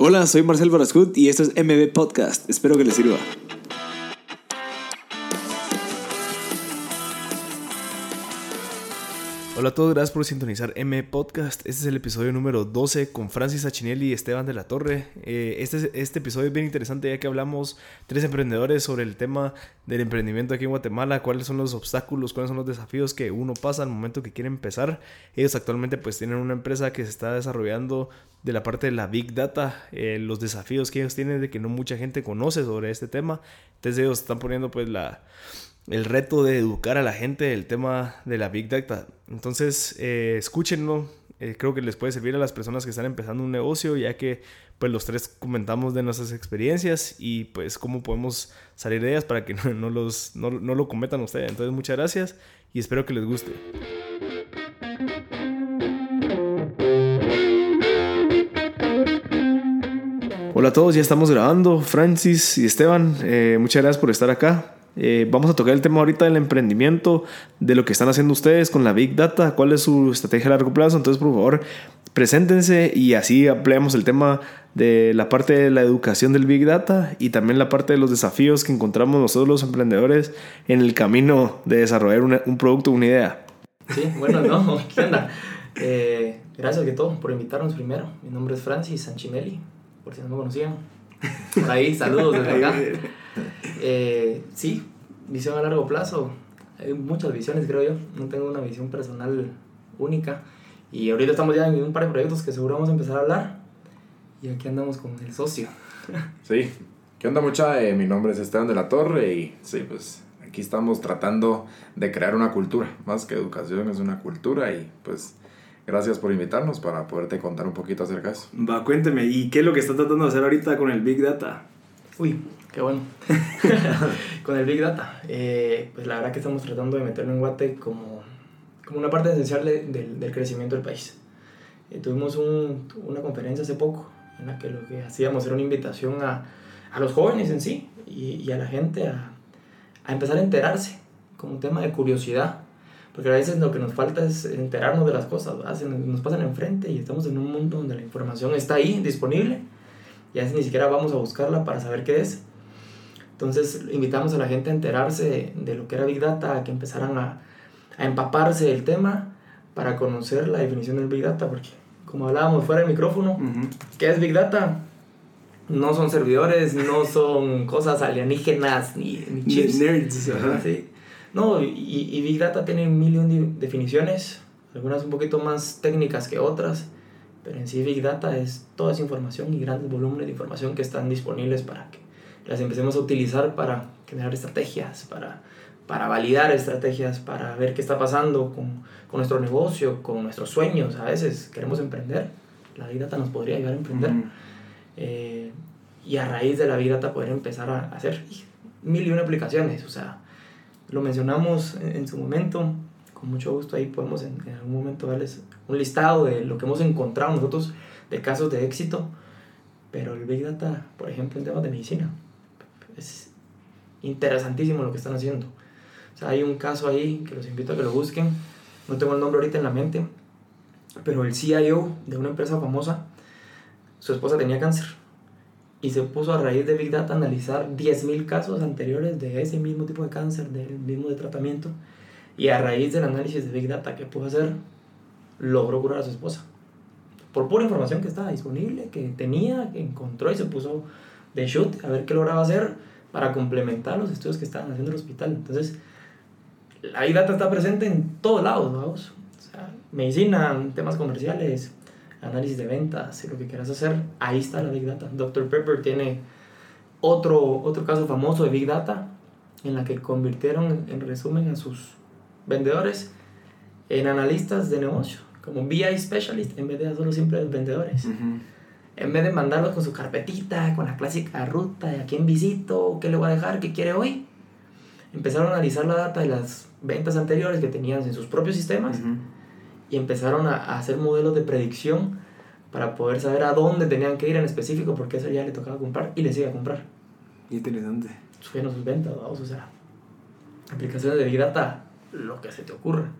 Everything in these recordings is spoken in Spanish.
Hola, soy Marcel Barascut y esto es MB Podcast. Espero que les sirva. Hola a todos, gracias por sintonizar M Podcast. Este es el episodio número 12 con Francis Achinelli y Esteban de la Torre. Eh, este, este episodio es bien interesante ya que hablamos tres emprendedores sobre el tema del emprendimiento aquí en Guatemala, cuáles son los obstáculos, cuáles son los desafíos que uno pasa al momento que quiere empezar. Ellos actualmente pues tienen una empresa que se está desarrollando de la parte de la Big Data, eh, los desafíos que ellos tienen de que no mucha gente conoce sobre este tema. Entonces ellos están poniendo pues la el reto de educar a la gente del tema de la Big Data. Entonces, eh, escúchenlo. Eh, creo que les puede servir a las personas que están empezando un negocio, ya que pues los tres comentamos de nuestras experiencias y pues cómo podemos salir de ellas para que no, los, no, no lo cometan ustedes. Entonces, muchas gracias y espero que les guste. Hola a todos, ya estamos grabando. Francis y Esteban, eh, muchas gracias por estar acá. Eh, vamos a tocar el tema ahorita del emprendimiento, de lo que están haciendo ustedes con la Big Data, cuál es su estrategia a largo plazo. Entonces, por favor, preséntense y así ampliamos el tema de la parte de la educación del Big Data y también la parte de los desafíos que encontramos nosotros los emprendedores en el camino de desarrollar un producto, una idea. Sí, bueno, no, ¿qué onda? Eh, gracias que todo por invitarnos primero. Mi nombre es Francis Sanchinelli, por si no me conocían. Ahí, saludos desde acá. Eh, sí, visión a largo plazo. Hay muchas visiones, creo yo. No tengo una visión personal única. Y ahorita estamos ya en un par de proyectos que seguro vamos a empezar a hablar. Y aquí andamos con el socio. Sí. ¿Qué onda mucha? Eh, mi nombre es Esteban de la Torre y sí, pues aquí estamos tratando de crear una cultura. Más que educación es una cultura y pues gracias por invitarnos para poderte contar un poquito acerca de eso. Va, cuénteme, ¿y qué es lo que está tratando de hacer ahorita con el Big Data? Uy, qué bueno. con el Big Data. Eh, pues la verdad que estamos tratando de meterlo en Guate como, como una parte esencial del crecimiento del país. Eh, tuvimos un, una conferencia hace poco en la que lo que hacíamos era una invitación a, a los jóvenes en sí y, y a la gente a, a, empezar a enterarse como un tema de curiosidad. Porque a veces lo que nos falta es enterarnos de las cosas, nos pasan enfrente y estamos en un mundo donde la información está ahí, disponible y a veces ni siquiera vamos a buscarla para saber qué es. Entonces invitamos a la gente a enterarse de, lo que era Big Data, a que empezaran a, a, empaparse del tema para conocer la definición del Big Data, porque como hablábamos fuera del micrófono, ¿qué es Big Data? No son servidores, no son cosas alienígenas ni, ni chips. Nerds, ¿sí? No, y, y, Big Data tiene un millón de definiciones, algunas un poquito más técnicas que otras pero en sí Big Data es toda esa información y grandes volúmenes de información que están disponibles para que las empecemos a utilizar para generar estrategias, para, para validar estrategias, para ver qué está pasando con, con nuestro negocio, con nuestros sueños. A veces queremos emprender, la Big Data nos podría ayudar a emprender. Eh, y a raíz de la Big Data poder empezar a hacer mil y una aplicaciones. O sea, lo mencionamos en, en su momento, con mucho gusto ahí podemos en, en, algún momento darles un listado de lo que hemos encontrado nosotros de casos de éxito, pero el Big Data, por ejemplo, en temas de medicina, es interesantísimo lo que están haciendo. O sea, hay un caso ahí que los invito a que lo busquen, no tengo el nombre ahorita en la mente, pero el CIO de una empresa famosa, su esposa tenía cáncer y se puso a raíz de Big Data a analizar 10.000 casos anteriores de ese mismo tipo de cáncer, del mismo de tratamiento y a raíz del análisis de Big Data que pudo hacer, logró curar a su esposa. Por pura información que estaba disponible, que tenía, que encontró y se puso de shoot a ver qué lograba hacer para complementar los estudios que estaban haciendo el hospital. Entonces, la Big Data está presente en todos lados, vamos. O sea, medicina, temas comerciales, análisis de ventas, lo que quieras hacer, ahí está la Big Data. Dr. Pepper tiene otro, otro caso famoso de Big Data en la que convirtieron en resumen a sus vendedores en analistas de negocio, como BI Specialist, en vez de solo simples vendedores. en vez de mandarlos con su carpetita, con la clásica ruta de a quién visito, qué le voy a dejar, qué quiere hoy, empezaron a analizar la data de las ventas anteriores que tenían en sus propios sistemas y empezaron a, a, hacer modelos de predicción para poder saber a dónde tenían que ir en específico porque eso ya le tocaba comprar y le sigue a comprar. Interesante. Subieron sus ventas, vamos, o sea, aplicaciones de Big Data lo que se te ocurra.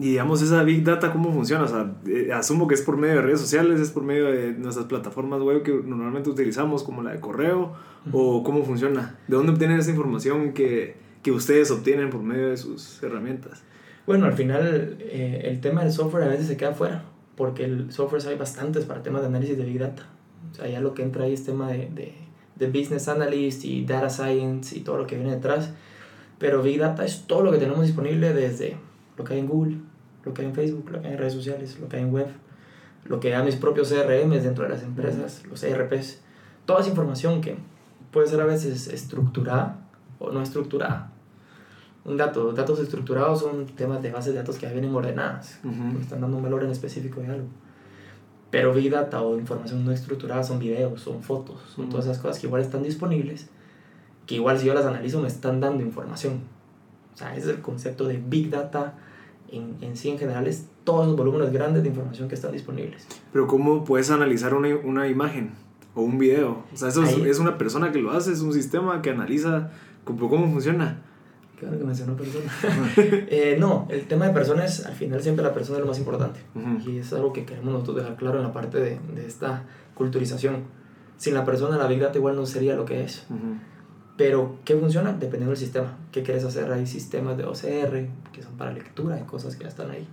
Y digamos, esa Big Data, ¿cómo funciona? O sea, eh, asumo que es por medio de redes sociales, es por medio de nuestras plataformas web que normalmente utilizamos, como la de correo, o cómo funciona. ¿De dónde obtienen esa información que, que, ustedes obtienen por medio de sus herramientas? Bueno, al final eh, el tema del software a veces se queda fuera, porque el software hay bastantes para temas de análisis de Big Data. O sea, ya lo que entra ahí es tema de, de, de business analyst y data science y todo lo que viene detrás pero Big Data es todo lo que tenemos disponible desde lo que hay en Google, lo que hay en Facebook, lo que hay en redes sociales, lo que hay en web, lo que hay mis propios CRM dentro de las empresas, los ERPs. Toda esa información que puede ser a veces estructurada o no estructurada. Un dato, datos estructurados son temas de bases de datos que ya vienen ordenadas, están dando un valor en específico de algo. Pero Big Data o información no estructurada son videos, son fotos, son todas esas cosas que igual están disponibles que igual si yo las analizo me están dando información. O sea, ese es el concepto de Big Data en, en sí en general, es todos los volúmenes grandes de información que están disponibles. Pero ¿cómo puedes analizar una, una imagen o un video? O sea, eso es, es, una persona que lo hace, es un sistema que analiza cómo, cómo funciona. Claro que mencionó persona. eh, no, el tema de personas, al final siempre la persona es lo más importante. Y es algo que queremos nosotros dejar claro en la parte de, de, esta culturización. Sin la persona, la Big Data igual no sería lo que es. Pero, ¿qué funciona? Dependiendo del sistema. ¿Qué quieres hacer? Hay sistemas de OCR que son para lectura, hay cosas que ya están ahí.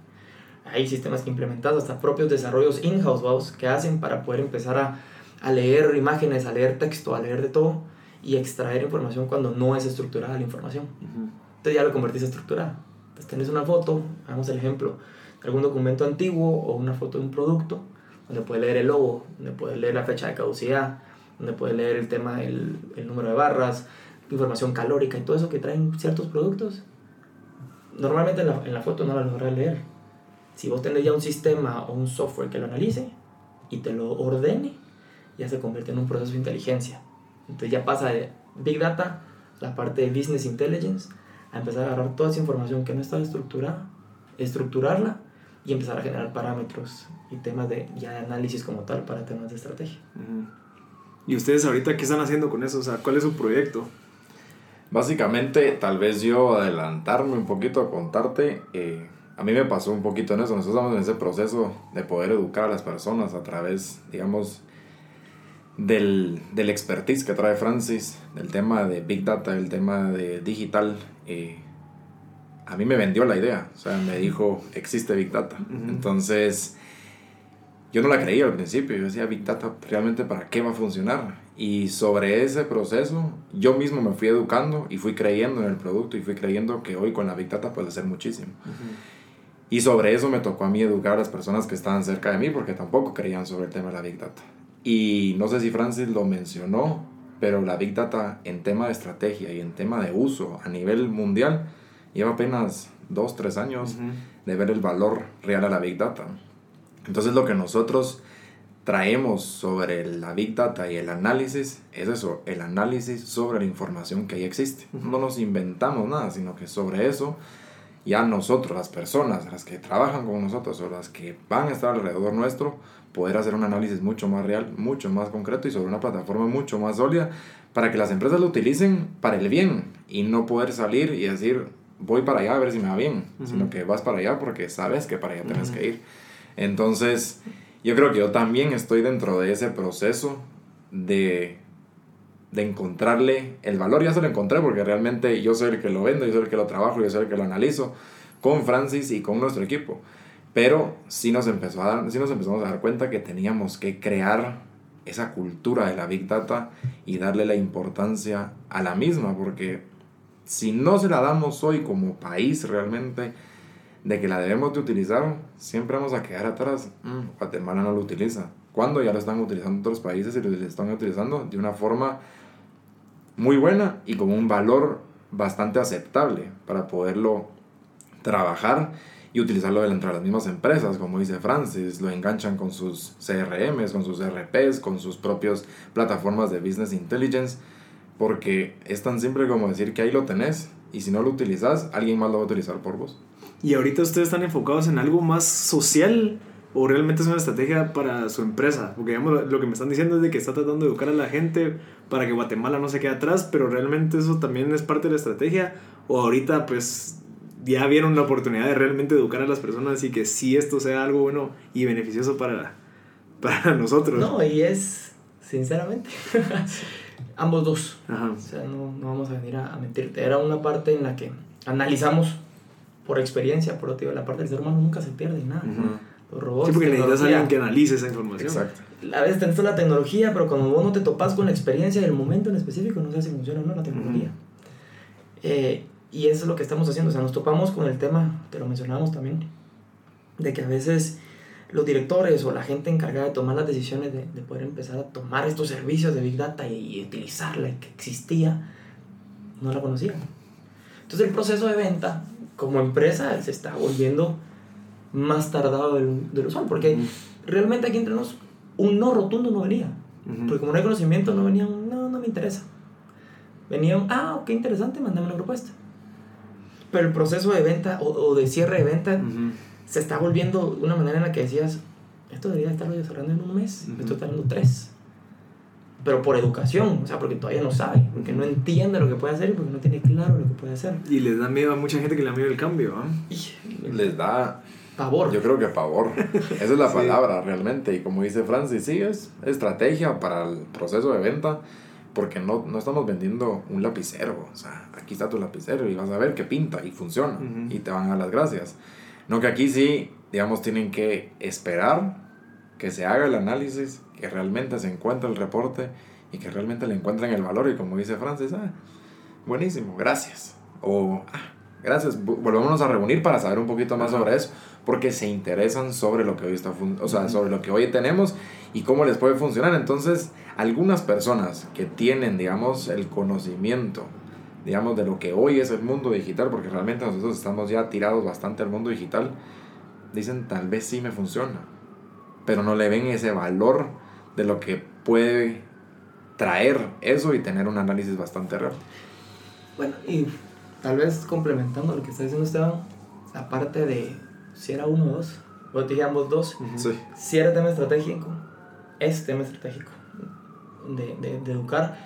Hay sistemas que implementas, hasta propios desarrollos in-house, que hacen para poder empezar a, a, leer imágenes, a leer texto, a leer de todo y extraer información cuando no es estructurada la información. Entonces ya lo convertís estructurada. Entonces tenés una foto, hagamos el ejemplo, de algún documento antiguo o una foto de un producto, donde puedes leer el logo, donde puedes leer la fecha de caducidad, donde puedes leer el tema del el número de barras, información calórica y todo eso que traen ciertos productos. Normalmente en la, en la foto no la logras leer. Si vos tenés ya un sistema o un software que lo analice y te lo ordene, ya se convierte en un proceso de inteligencia. Entonces ya pasa de Big Data, la parte de Business Intelligence, a empezar a agarrar toda esa información que no está estructurada, estructurarla y empezar a generar parámetros y temas de, ya de análisis como tal para temas de estrategia. ¿Y ustedes ahorita qué están haciendo con eso? O sea, ¿cuál es su proyecto? Básicamente, tal vez yo adelantarme un poquito a contarte, eh, a mí me pasó un poquito en eso, nosotros estamos en ese proceso de poder educar a las personas a través, digamos, del, del expertise que trae Francis, del tema de Big Data, el tema de digital. Eh, a mí me vendió la idea, o sea, me dijo, existe Big Data. Entonces, yo no la creía al principio, yo decía, Big Data, ¿realmente para qué va a funcionar? Y sobre ese proceso, yo mismo me fui educando y fui creyendo en el producto y fui creyendo que hoy con la Big Data puede hacer muchísimo. Y sobre eso me tocó a mí educar a las personas que estaban cerca de mí porque tampoco creían sobre el tema de la Big Data. Y no sé si Francis lo mencionó, pero la Big Data en tema de estrategia y en tema de uso a nivel mundial lleva apenas dos, tres años de ver el valor real a la Big Data. Entonces lo que nosotros traemos sobre la Big Data y el análisis es eso, el análisis sobre la información que ya existe. No nos inventamos nada, sino que sobre eso ya nosotros, las personas, las que trabajan con nosotros o las que van a estar alrededor nuestro, poder hacer un análisis mucho más real, mucho más concreto y sobre una plataforma mucho más sólida para que las empresas lo utilicen para el bien y no poder salir y decir voy para allá a ver si me va bien, sino que vas para allá porque sabes que para allá tienes que ir. Entonces, yo creo que yo también estoy dentro de ese proceso de, de encontrarle el valor. Ya se lo encontré porque realmente yo soy el que lo vendo, yo soy el que lo trabajo, yo soy el que lo analizo con Francis y con nuestro equipo. Pero sí nos, empezó a dar, sí nos empezamos a dar cuenta que teníamos que crear esa cultura de la Big Data y darle la importancia a la misma, porque si no se la damos hoy como país realmente, de que la debemos de utilizar, siempre vamos a quedar atrás. Mm, Guatemala no lo utiliza. Cuando ya lo están utilizando otros países y lo están utilizando de una forma muy buena y con un valor bastante aceptable para poderlo trabajar y utilizarlo entre las mismas empresas, como dice Francis, lo enganchan con sus CRMs, con sus RPs, con sus propias plataformas de Business Intelligence, porque es tan simple como decir que ahí lo tenés y si no lo utilizas, alguien más lo va a utilizar por vos. Y ahorita ustedes están enfocados en algo más social o realmente es una estrategia para su empresa, porque digamos lo que me están diciendo es de que está tratando de educar a la gente para que Guatemala no se quede atrás, pero realmente eso también es parte de la estrategia o ahorita pues ya vieron la oportunidad de realmente educar a las personas y que sí esto sea algo bueno y beneficioso para, para nosotros. No, y es, sinceramente, ambos dos. O sea, no, no, vamos a venir a, mentirte. Era una parte en la que analizamos por experiencia, por otro la parte del ser humano nunca se pierde nada. Los robots. Sí, porque necesitas a alguien que analice esa información. Exacto. A veces tenés toda la tecnología, pero cuando vos no te topas con la experiencia del momento en específico, no sabes si funciona o no la tecnología. eh, y eso es lo que estamos haciendo. O sea, nos topamos con el tema, te lo mencionábamos también, de que a veces los directores o la gente encargada de tomar las decisiones de, de poder empezar a tomar estos servicios de Big Data y, utilizarla, que existía, no la conocían. Entonces el proceso de venta como empresa se está volviendo más tardado del, del usual, porque realmente aquí entre nos un no rotundo no venía. Porque como no hay conocimiento, no venía un no, no me interesa. Venía un, ah, ok, interesante, mandame una propuesta. Pero el proceso de venta o, de cierre de venta se está volviendo de una manera en la que decías, esto debería estarlo desarrollando en un mes, esto está dando tres. Pero por educación, o sea, porque todavía no sabe, porque no entiende lo que puede hacer y porque no tiene claro lo que puede hacer. Y les da miedo a mucha gente que le da miedo el cambio, Les da... Pavor. Yo creo que pavor. Esa es la palabra realmente. Y como dice Francis, sí, es estrategia para el proceso de venta porque no, no estamos vendiendo un lapicero. O sea, aquí está tu lapicero y vas a ver que pinta y funciona y te van a dar las gracias. No que aquí sí, digamos, tienen que esperar que se haga el análisis, que realmente se encuentre el reporte y que realmente le encuentren el valor. Y como dice Francis, ah, buenísimo, gracias. O, ah, gracias, volvámonos a reunir para saber un poquito más sobre eso, porque se interesan sobre lo que hoy está, o sea, sobre lo que hoy tenemos y cómo les puede funcionar. Entonces, algunas personas que tienen, digamos, el conocimiento, digamos, de lo que hoy es el mundo digital, porque realmente nosotros estamos ya tirados bastante al mundo digital, dicen, tal vez sí me funciona, pero no le ven ese valor de lo que puede traer eso y tener un análisis bastante real. Bueno, y tal vez complementando lo que está diciendo Esteban, aparte de si era uno o dos, te ambos dos, si era tema estratégico, es tema estratégico de, de, de, educar,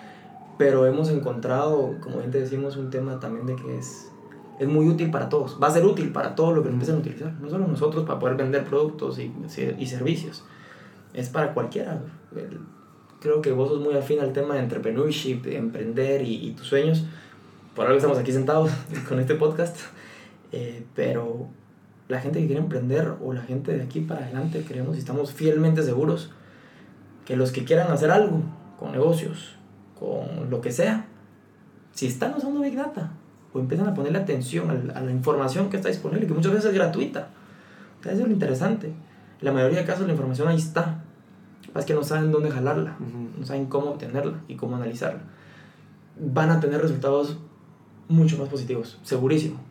pero hemos encontrado, como bien te decimos, un tema también de que es, es muy útil para todos, va a ser útil para todos los que lo empiecen a utilizar, no solo nosotros para poder vender productos y, y servicios, es para cualquiera. Creo que vos sos muy afín al tema de entrepreneurship, de emprender y, y tus sueños, por algo estamos aquí sentados con este podcast, eh, pero la gente que quiere emprender o la gente de aquí para adelante, creemos y estamos fielmente seguros que los que quieran hacer algo con negocios, con lo que sea, si están usando Big Data o empiezan a ponerle atención a la, información que está disponible, que muchas veces es gratuita, eso es lo interesante. En la mayoría de casos la información ahí está, es que no saben dónde jalarla, no saben cómo obtenerla y cómo analizarla. Van a tener resultados mucho más positivos, segurísimo.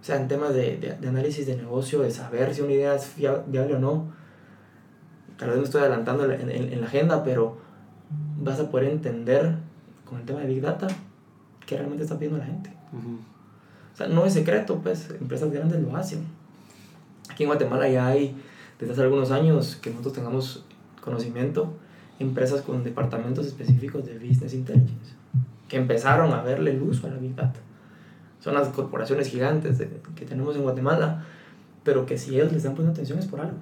O sea, en temas de, de, análisis de negocio, de saber si una idea es viable o no, tal vez me estoy adelantando en, en, la agenda, pero vas a poder entender con el tema de Big Data qué realmente está pidiendo la gente. O sea, no es secreto, pues, empresas grandes lo hacen. Aquí en Guatemala ya hay, desde hace algunos años, que nosotros tengamos conocimiento, empresas con departamentos específicos de Business Intelligence, que empezaron a verle el uso a la Big Data. Son las corporaciones gigantes que tenemos en Guatemala, pero que si ellos les están poniendo atención es por algo.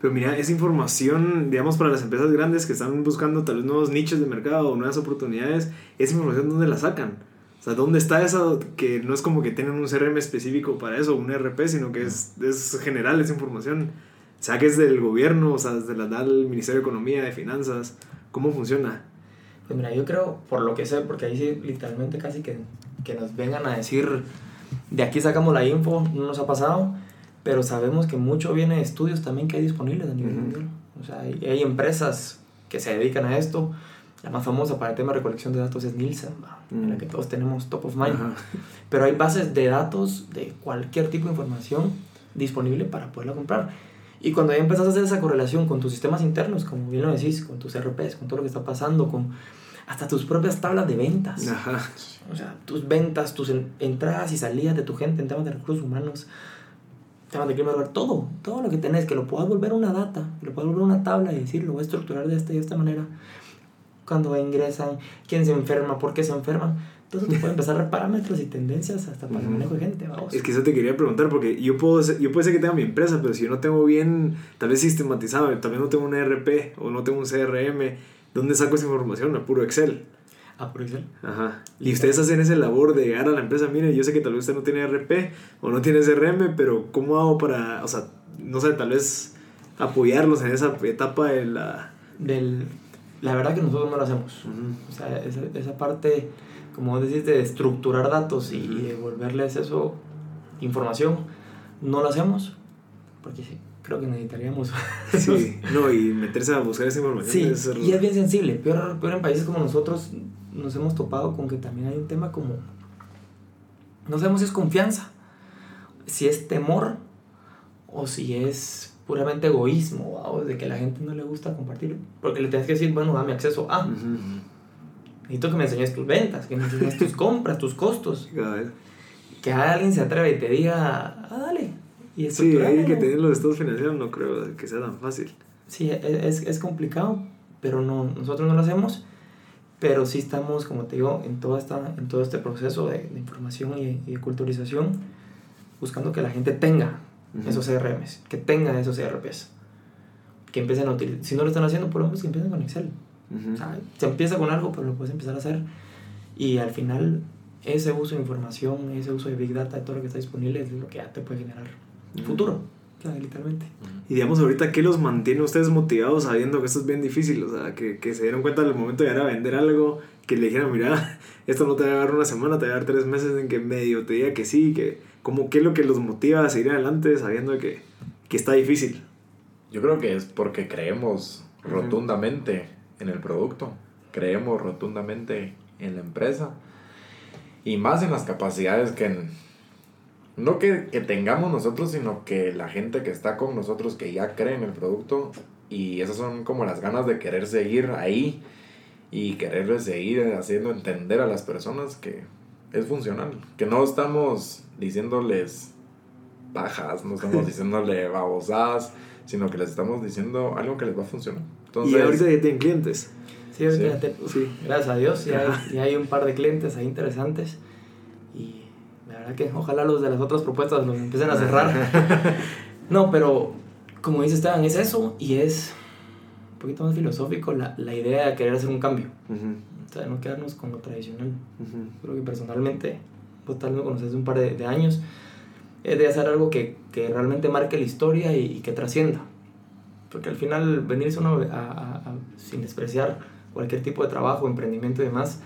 Pero mira, esa información, digamos, para las empresas grandes que están buscando tal vez nuevos nichos de mercado o nuevas oportunidades, esa información, ¿dónde la sacan? O sea, ¿dónde está esa que no es como que tienen un CRM específico para eso, un ERP, sino que es, es general esa información? O sea, que es del gobierno, o sea, desde la del Ministerio de Economía, de Finanzas, ¿cómo funciona? Pues mira, yo creo, por lo que sé, porque ahí sí, literalmente casi que, que nos vengan a decir, de aquí sacamos la info, no nos ha pasado, pero sabemos que mucho viene de estudios también que hay disponibles a nivel mundial. O sea, hay, hay, empresas que se dedican a esto, La más famosa para el tema de recolección de datos es Nielsen, en la Mm. que todos tenemos top of mind. Ajá. Pero hay bases de datos de cualquier tipo de información disponible para poderla comprar. Y cuando ya empezás a hacer esa correlación con tus sistemas internos, como bien lo decís, con tus RPs, con todo lo que está pasando, con hasta tus propias tablas de ventas. Ajá. O sea, tus ventas, tus en- entradas y salidas de tu gente en temas de recursos humanos, temas de clima, todo, todo lo que tenés, que lo puedas volver una data, que lo puedas volver una tabla y decir, lo voy a estructurar de esta y de esta manera. Cuando ingresan, quién se enferma, por qué se enferman. Entonces te puede empezar a dar parámetros y tendencias hasta para el manejo de gente, vamos. Es que eso te quería preguntar, porque yo puedo, ser- yo puede ser que tenga mi empresa, pero si yo no tengo bien, tal vez sistematizado, tal vez no tengo un ERP o no tengo un CRM, ¿dónde saco esa información? A puro Excel. Ah, por Excel. Ajá. Y ustedes hacen esa labor de llegar a la empresa, mire, yo sé que tal vez usted no tiene RP o no tiene CRM, pero ¿cómo hago para, o sea, no sé, tal vez apoyarlos en esa etapa de la... Del, la verdad que nosotros no lo hacemos. O sea, esa, esa parte, como decís, de estructurar datos y, y devolverles eso, información, no lo hacemos. Porque sí, creo que necesitaríamos. Sí, no, y meterse a buscar esa información. Sí, es- y es bien sensible. Peor, peor en países como nosotros nos hemos topado con que también hay un tema como... No sabemos si es confianza, si es temor o si es puramente egoísmo, ¿va? o de que a la gente no le gusta compartir. Porque le tienes que decir, bueno, dame acceso a... Necesito que me enseñes tus ventas, que me enseñes tus compras, tus costos. Que alguien se atreve y te diga, ah, dale. Y Sí, hay que tener los estados financieros, no creo que sea tan fácil. Sí, e- es, es complicado, pero no, nosotros no lo hacemos. Pero sí estamos, como te digo, en, toda esta, en todo este proceso de, de información y, y de culturización, buscando que la gente tenga Ujú. esos CRMs, que tenga esos ERPs. Que empiecen a utilizar. Si no lo están haciendo, por lo menos que empiecen con Excel. Ujú. O sea, se empieza con algo, pero lo puedes empezar a hacer. Y al final, ese uso de información, ese uso de Big Data, de todo lo que está disponible, es lo que ya te puede generar Ujú. futuro. O sea, literalmente. Y digamos, ahorita, ¿qué los mantiene ustedes motivados sabiendo que esto es bien difícil? O sea, que, que se dieron cuenta al momento de llegar a vender algo, que le dijeran, mira, esto no te va a dar una semana, te va a dar tres meses en que medio te diga que sí, que como qué es lo que los motiva a seguir adelante sabiendo que, que está difícil. Yo creo que es porque creemos rotundamente en el producto, creemos rotundamente en la empresa y más en las capacidades que en- no que, que tengamos nosotros, sino que la gente que está con nosotros que ya cree en el producto y esas son como las ganas de querer seguir ahí y querer seguir haciendo entender a las personas que es funcional, que no estamos diciéndoles pajas, no estamos diciéndole babosadas, sino que les estamos diciendo algo que les va a funcionar. Entonces, y ahorita ya tienen clientes. Sí, ahorita Sí. ya te- Sí. gracias a Dios, ya hay, ya hay un par de clientes ahí interesantes. Y la verdad que ojalá los de las otras propuestas los empiecen a cerrar. no, pero como dice Esteban, es eso y es un poquito más filosófico la, la idea de querer hacer un cambio. Ujú, O sea, no quedarnos con lo tradicional. ujú. Creo que personalmente, vos tal me conoces un par de, de años, es de hacer algo que, que realmente marque la historia y, y que trascienda. Porque al final venirse uno a, a- a- sin despreciar cualquier tipo de trabajo, emprendimiento y demás,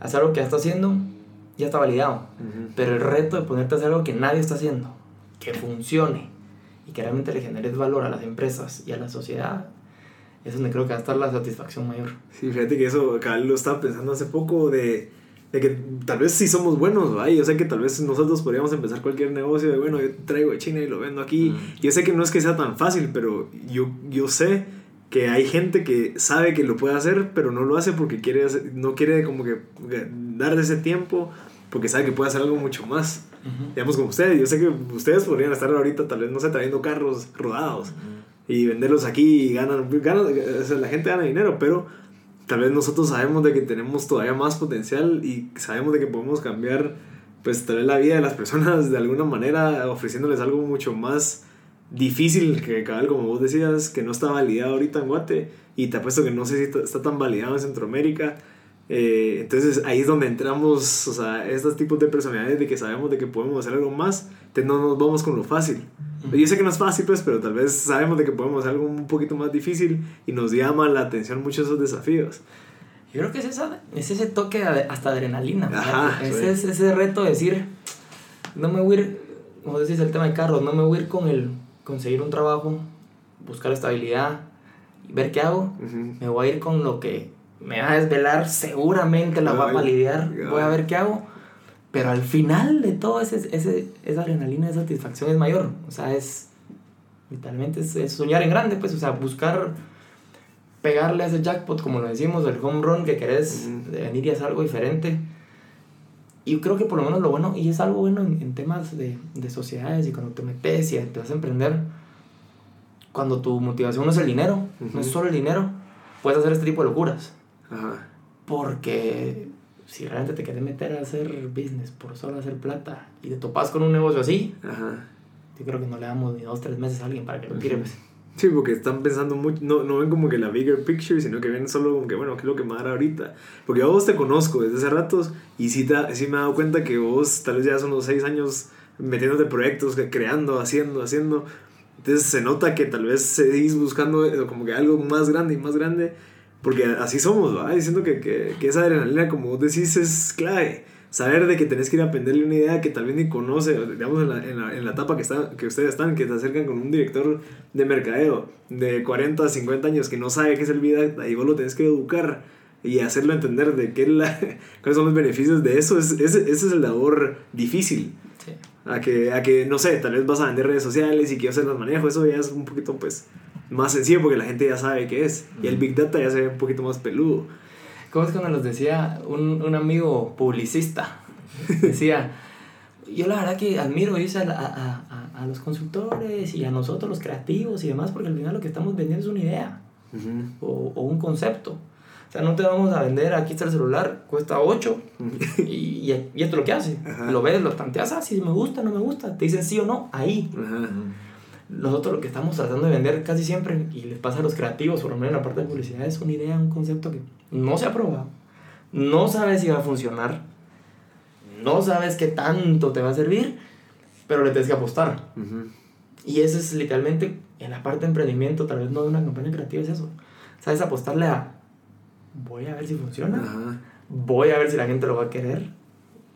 hacer algo que ya está haciendo, ya está validado. Ujú. Pero el reto de ponerte a hacer algo que nadie está haciendo, que funcione y que realmente le generes valor a las empresas y a la sociedad, es donde creo que va a estar la satisfacción mayor. Sí, fíjate que eso, acá lo estaba pensando hace poco de, de que tal vez sí somos buenos, ¿va? Yo sé que tal vez nosotros podríamos empezar cualquier negocio de, bueno, yo traigo de China y lo vendo aquí. Mm. Yo sé que no es que sea tan fácil, pero yo, yo sé que hay gente que sabe que lo puede hacer, pero no lo hace porque quiere no quiere como que darle ese tiempo porque sabe que puede hacer algo mucho más. Digamos como ustedes, yo sé que ustedes podrían estar ahorita tal vez, no sé, trayendo carros rodados y venderlos aquí y ganan, ganan o sea, la gente gana dinero, pero tal vez nosotros sabemos de que tenemos todavía más potencial y sabemos de que podemos cambiar pues tal vez la vida de las personas de alguna manera ofreciéndoles algo mucho más difícil que cabal como vos decías que no está validado ahorita en Guate y te apuesto que no sé si está- está tan validado en Centroamérica Eh, entonces ahí es donde entramos o sea estos tipos de personalidades de que sabemos de que podemos hacer algo más no nos vamos con lo fácil yo sé que no es fácil, pues, pero tal vez sabemos de que podemos hacer algo un poquito más difícil y nos llama la atención muchos esos desafíos. Yo creo que es, esa, es ese toque de- hasta adrenalina. Ajá, es sí. ese, ese reto de decir, no me voy a ir, como decís el tema de carros, no me voy a ir con el conseguir un trabajo, buscar estabilidad ver qué hago. Ujú. Me voy a ir con lo que me va a desvelar, seguramente la voy a lidiar, voy a ver qué hago. Pero al final de todo, ese, ese, esa adrenalina de satisfacción es mayor. O sea, es literalmente es, soñar en grande, pues, o sea, buscar pegarle a ese jackpot, como lo decimos, el home run que querés, de venir y hacer algo diferente. Y creo que por lo menos lo bueno, y es algo bueno en, temas de, de, sociedades y cuando te metes y te vas a emprender, cuando tu motivación no es el dinero, no es solo el dinero, puedes hacer este tipo de locuras. Ajá. Porque si realmente te quieres meter a hacer business por solo hacer plata y te topas con un negocio así, Ajá. yo creo que no le damos ni dos, tres meses a alguien para que lo tire. Pues. Sí, porque están pensando mucho, no, no ven como que la bigger picture, sino que ven solo como que, bueno, ¿qué es lo que me va a dar ahorita? Porque yo vos te conozco desde hace ratos y sí, sí me he dado cuenta que vos tal vez ya son unos seis años metiéndote proyectos, creando, haciendo, haciendo. Entonces se nota que tal vez seguís buscando como que algo más grande y más grande, porque así somos, ¿va? Diciendo que, que, que esa adrenalina, como vos decís, es clave saber de que tenés que ir a aprenderle una idea que tal vez ni conoce, digamos en la, en la, en la etapa que, está, que ustedes están, que te acercan con un director de mercadeo de 40, 50 años que no sabe qué es el vida, ahí vos lo tenés que educar y hacerlo entender de qué la, cuáles son los beneficios de eso, es, ese, es el labor difícil. A, que, a que, no sé, tal vez vas a vender redes sociales y quiero hacer los manejos, eso ya es un poquito pues más sencillo porque la gente ya sabe qué es. Y el Big Data ya se ve un poquito más peludo. ¿Cómo es cuando nos decía un, un amigo publicista? Decía, yo la verdad que admiro a, a, a, los consultores y a nosotros los creativos y demás, porque al final lo que estamos vendiendo es una idea o, o, un concepto. O sea, no te vamos a vender, aquí está el celular, cuesta 8 y, y, esto es lo que hace. Lo ves, lo tanteas, ah, si me gusta, no me gusta. Te dicen sí o no, ahí nosotros lo que estamos tratando de vender casi siempre, y les pasa a los creativos, por lo menos en la parte de publicidad, es una idea, un concepto que no se ha probado, no sabes si va a funcionar, no sabes qué tanto te va a servir, pero le tienes que apostar. Y eso es literalmente, en la parte de emprendimiento, tal vez no de una campaña creativa, es eso. Sabes apostarle a, voy a ver si funciona, voy a ver si la gente lo va a querer,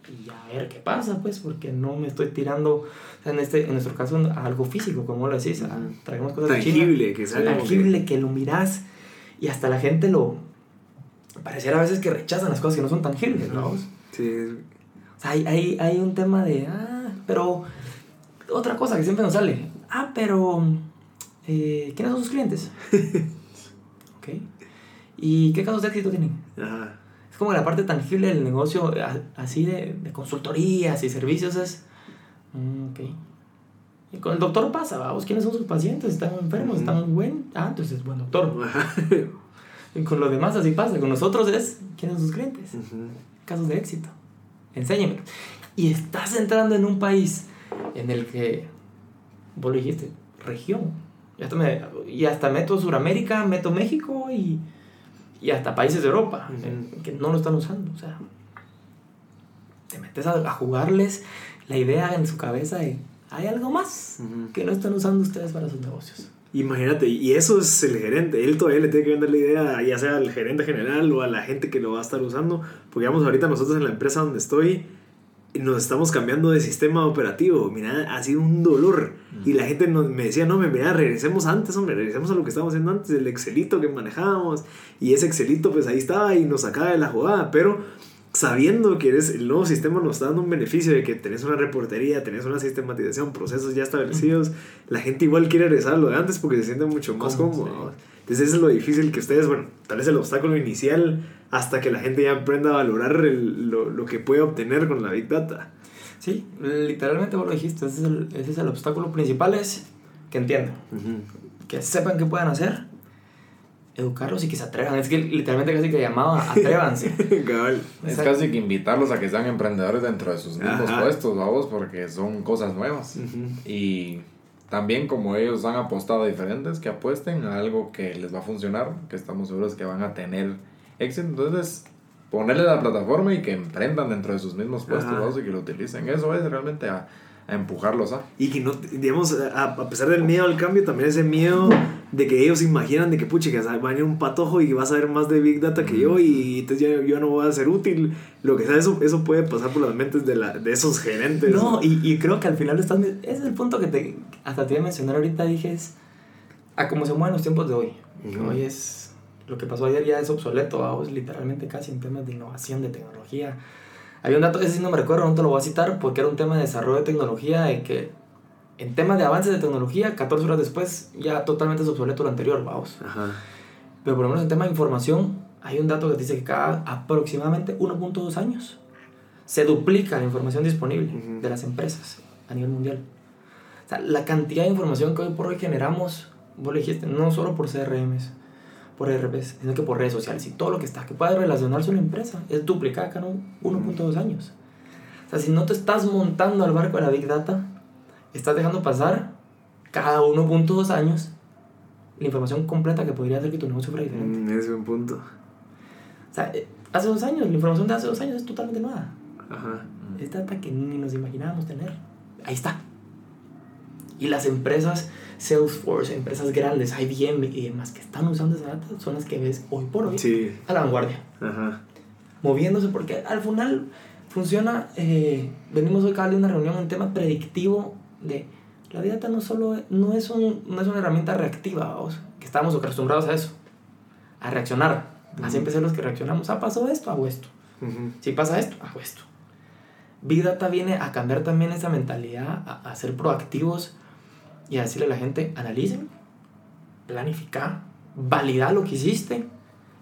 y a ver qué pasa, pues, porque no me estoy tirando, en, este, en nuestro caso, a algo físico, como lo decís, traemos cosas tangible, que tangible, que... lo miras y hasta la gente lo, pareciera a veces que rechazan las cosas que no son tangibles, ¿no? Sí. O sea, hay, hay, hay un tema de, ah, pero, otra cosa que siempre nos sale, ah, pero, eh, ¿quiénes son sus clientes? ok. ¿Y qué casos de éxito tienen? Ajá como la parte tangible del negocio, así de, de consultorías y servicios, es. Mm, ok. Y con el doctor pasa, vamos, ¿quiénes son sus pacientes? ¿Están enfermos? ¿Están buen? Ah, entonces es buen doctor. y con los demás así pasa. Con nosotros es, ¿quiénes son sus clientes? Casos de éxito. Enséñame. Y estás entrando en un país en el que, vos lo dijiste, región. Y hasta, me, y hasta meto Sudamérica, meto México y y hasta países de Europa que no lo están usando. O sea, te metes a, jugarles la idea en su cabeza de hay algo más que no están usando ustedes para sus negocios. Imagínate, y eso es el gerente. Él todavía le tiene que vender la idea, ya sea al gerente general o a la gente que lo va a estar usando. Porque, digamos, ahorita nosotros en la empresa donde estoy, nos estamos cambiando de sistema operativo. Mira, ha sido un dolor. Y la gente nos, me decía, no, mira, regresemos antes, hombre, regresemos a lo que estábamos haciendo antes, el Excelito que manejábamos. Y ese Excelito, pues ahí estaba y nos sacaba de la jugada. Pero sabiendo que eres, el nuevo sistema nos está dando un beneficio de que tenés una reportería, tenés una sistematización, procesos ya establecidos, la gente igual quiere regresar a lo de antes porque se siente mucho más cómodo. Entonces eso es lo difícil que ustedes, bueno, tal vez el obstáculo inicial hasta que la gente ya aprenda a valorar lo, lo, que puede obtener con la Big Data. Sí, literalmente vos lo dijiste, ese es el, ese es el obstáculo principal, es que entiendan, que sepan qué puedan hacer, educarlos y que se atrevan. Es que literalmente casi que llamaba atrévanse. es casi que invitarlos a que sean emprendedores dentro de sus mismos puestos, vamos, porque son cosas nuevas. Y también como ellos han apostado a diferentes, que apuesten a algo que les va a funcionar, que estamos seguros que van a tener éxito. Entonces, ponerle la plataforma y que emprendan dentro de sus mismos puestos y que lo utilicen. Eso es realmente a, a empujarlos a. Y que no, digamos, a, a, pesar del miedo al cambio, también ese miedo de que ellos imaginan de que, pucha, que va a venir un patojo y vas a ver más de Big Data que yo y entonces ya, yo no voy a ser útil. Lo que sea, eso, eso puede pasar por las mentes de, la, de esos gerentes. No, y, y creo que al final están, ese es el punto que te, hasta te iba a mencionar ahorita, dije, es a cómo se mueven los tiempos de hoy. Hoy es lo que pasó ayer ya es obsoleto, vamos, literalmente casi en temas de innovación, de tecnología. Hay un dato, ese sí no me recuerdo, no te lo voy a citar, porque era un tema de desarrollo de tecnología en que en temas de avances de tecnología, 14 horas después ya totalmente es obsoleto lo anterior, vamos. Ajá. Pero por lo menos en tema de información, hay un dato que dice que cada aproximadamente 1.2 años se duplica la información disponible Ujú. de las empresas a nivel mundial. O sea, la cantidad de información que hoy por hoy generamos, vos lo dijiste, no solo por CRMs, por ERPs, sino que por redes sociales y todo lo que está, que puede relacionarse una empresa, es duplicada cada 1.2 años. O sea, si no te estás montando al barco de la Big Data, estás dejando pasar cada 1.2 años la información completa que podría hacer que tu negocio fuera diferente. Mm, ese es un punto. O sea, hace dos años, la información de hace dos años es totalmente nueva. Ajá. Es data que ni nos imaginábamos tener. Ahí está. Y las empresas, Salesforce, empresas grandes, IBM y demás que están usando esa data son las que ves hoy por hoy Sí. a la vanguardia. Ajá. Moviéndose porque al final funciona, eh, venimos hoy cada de una reunión en tema predictivo de la data no solo no es, un, no es una herramienta reactiva, vamos, que estamos acostumbrados a eso, a reaccionar. Así empecé los que reaccionamos, ah, pasó esto, hago esto. Ujú. Si pasa esto, hago esto. Big Data viene a cambiar también esa mentalidad, a, a ser proactivos y a decirle a la gente, analicen, planificar, validar lo que hiciste,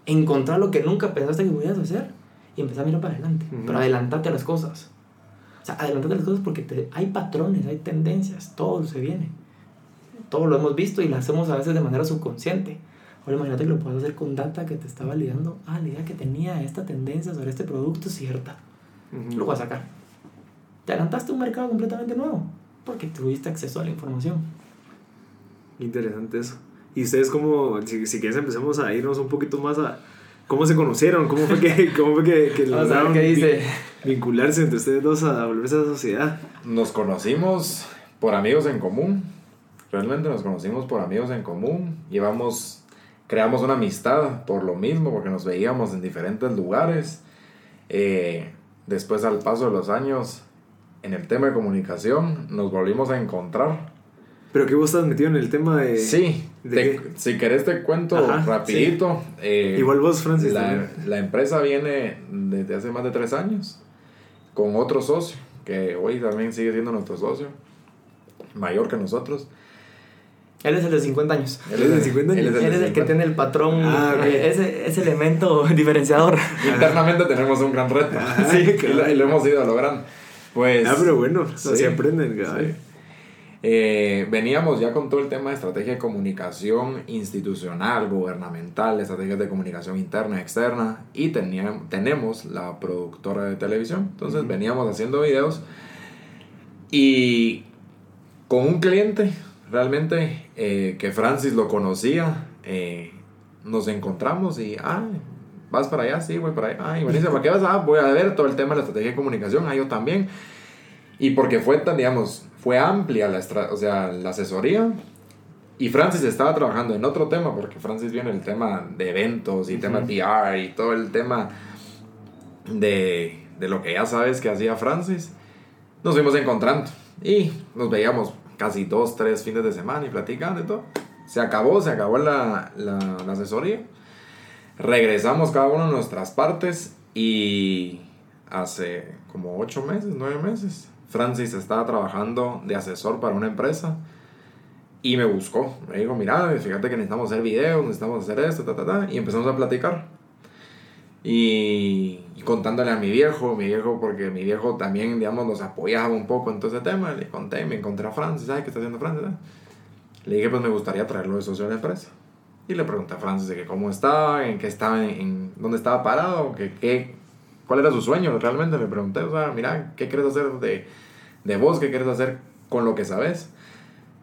encontrar lo que nunca pensaste que podías hacer y empezar a mirar para adelante. Ujú. Pero adelantate a las cosas. O sea, adelantate a las cosas porque te- hay patrones, hay tendencias, todo se viene. Todo lo hemos visto y lo hacemos a veces de manera subconsciente. Ahora imagínate que lo puedes hacer con data que te está validando. Ah, la idea que tenía esta tendencia sobre este producto es cierta. Ujú. Lo voy a sacar. Te adelantaste a un mercado completamente nuevo porque tuviste acceso a la información. Interesante eso. Y ustedes como, si, si quieres empecemos a irnos un poquito más a cómo se conocieron, cómo fue que, cómo fue que, que lograron qué dice. vi- vincularse entre ustedes dos a volverse a la sociedad. Nos conocimos por amigos en común. Realmente nos conocimos por amigos en común. Llevamos, creamos una amistad por lo mismo, porque nos veíamos en diferentes lugares. Eh, después, al paso de los años, en el tema de comunicación, nos volvimos a encontrar. Pero que vos estás metido en el tema de... Sí, ¿de te- qué? si querés te cuento Ajá, rapidito. Eh, Igual vos, Francis. la, la empresa viene desde hace más de tres años con otro socio, que hoy también sigue siendo nuestro socio, mayor que nosotros. Él es el de 50 años. Él es de 50 años. él es Él de es el que 50. tiene el patrón, Ah, eh, ese, ese elemento diferenciador. Internamente tenemos un gran reto. Ajá, Sí, y, claro. lo, y lo hemos ido logrando. Pues, Ah, pero bueno, Sí. así aprenden. Sí. Eh, veníamos ya con todo el tema de estrategia de comunicación institucional, gubernamental, estrategias de comunicación interna externa y tenía- tenemos la productora de televisión. Entonces veníamos haciendo videos y con un cliente realmente eh, que Francis lo conocía, eh, nos encontramos y, ah, vas para allá, sí, voy para allá, y me dice, ¿para qué vas? Ah, voy a ver todo el tema de la estrategia de comunicación, ah, yo también. Y porque fue tan, digamos, fue amplia la, o sea, la asesoría. Y Francis estaba trabajando en otro tema, porque Francis viene el tema de eventos y tema PR y todo el tema de, de lo que ya sabes que hacía Francis. Nos fuimos encontrando y nos veíamos casi dos, tres fines de semana y platicando y todo. Se acabó, se acabó la, la, la asesoría. Regresamos cada uno a nuestras partes y hace como ocho meses, nueve meses, Francis estaba trabajando de asesor para una empresa y me buscó. Me dijo, mira, fíjate que necesitamos hacer videos, necesitamos hacer esto, ta, ta, ta. Y empezamos a platicar. Y, y contándole a mi viejo, mi viejo, porque mi viejo también, digamos, nos apoyaba un poco en todo ese tema. Le conté, me encontré a Francis, ¿sabes qué está haciendo Francis? ah?". Le dije, pues me gustaría traerlo de socio de la empresa. Y le pregunté a Francis de que cómo estaba, en qué estaba, en, dónde estaba parado, que, qué, cuál era su sueño. Realmente le pregunté, o sea, mira, ¿qué quieres hacer de, de vos? ¿Qué quieres hacer con lo que sabes?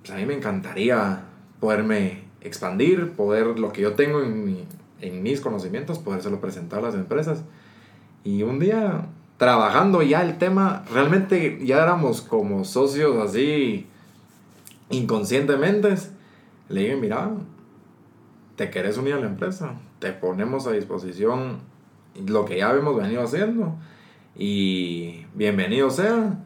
Pues a mí me encantaría poderme expandir, poder lo que yo tengo en, mi- en mis conocimientos, podérselo presentar a las empresas. Y un día, trabajando ya el tema, realmente ya éramos como socios así inconscientemente. Le dije, mira, te querés unir a la empresa, te ponemos a disposición lo que ya habíamos venido haciendo y bienvenido sea.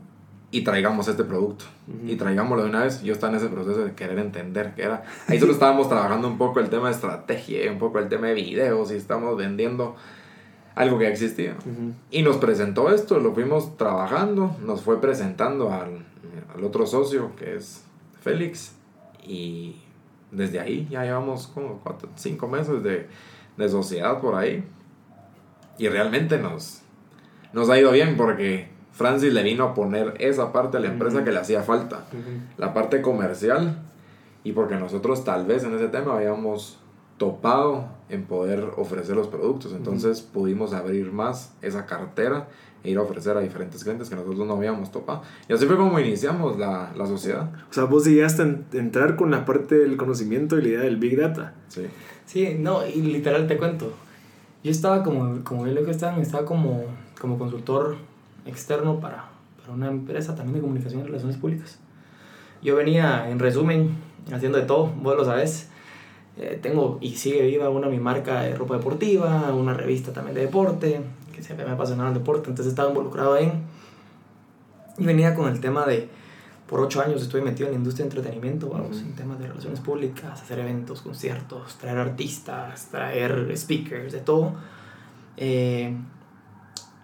y traigamos este producto. Y traigámoslo de una vez. Yo estaba en ese proceso de querer entender qué era. Ahí solo estábamos trabajando un poco el tema de estrategia, un poco el tema de videos y estamos vendiendo algo que ya existía. Y nos presentó esto, lo fuimos trabajando, nos fue presentando al, al otro socio que es Félix. Y desde ahí ya llevamos como cuatro, cinco meses de, de sociedad por ahí. Y realmente nos, nos ha ido bien porque Francis le vino a poner esa parte de la empresa que le hacía falta, la parte comercial, y porque nosotros tal vez en ese tema habíamos topado en poder ofrecer los productos, entonces pudimos abrir más esa cartera e ir a ofrecer a diferentes clientes que nosotros no habíamos topado. Y así fue como iniciamos la, la sociedad. O sea, vos llegaste a entrar con la parte del conocimiento y la idea del Big Data. Sí. Sí, no, y literal te cuento. Yo estaba como, como yo lo que estaba, estaba como, como consultor externo para, para una empresa también de comunicación y relaciones públicas. Yo venía, en resumen, haciendo de todo, vos lo sabes. Eh, tengo y sigue viva una mi marca de ropa deportiva, una revista también de deporte, siempre me apasionaba el deporte, entonces estaba involucrado en... Y venía con el tema de, por ocho años estuve metido en la industria de entretenimiento, vamos, en temas de relaciones públicas, hacer eventos, conciertos, traer artistas, traer speakers, de todo. Eh,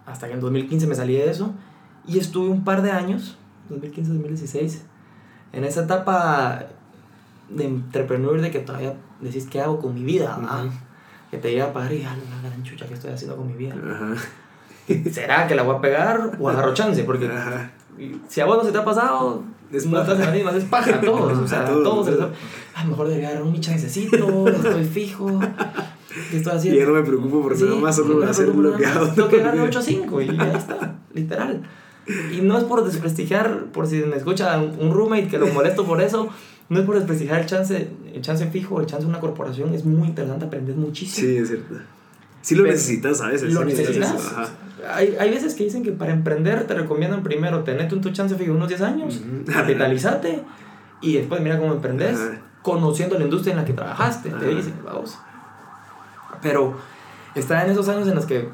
hasta que en 2015 me salí de eso y estuve un par de años, 2015-2016, en esa etapa de entrepreneur de que todavía decís qué hago con mi vida, que te llega a pagar y la gran chucha que estoy haciendo con mi vida. ¿Será que la voy a pegar o agarro chance? Porque si a vos no se te ha pasado, es no estás en la misma, es paja a todos. O sea, a todos. todos. Ah, mejor debería agarrar un chancecito, estoy fijo. ¿Qué estoy haciendo? Y ya no me preocupo por nada más, solo hacer lo que hago. Tengo que ganar 8 a 5 y ya está, literal. Y no es por desprestigiar, por si me escucha un roommate que lo molesto por eso, no es por desprestigiar el chance, el chance fijo, el chance de una corporación, es muy interesante, aprendes muchísimo. Sí, es cierto. Sí lo necesitas a veces. Lo necesitas. Hay, hay veces que dicen que para emprender te recomiendan primero tenerte un tu chance fijo unos 10 años, capitalizate y después mira cómo emprendes, conociendo la industria en la que trabajaste. Te dicen, vamos. Pero estaba en esos años en los que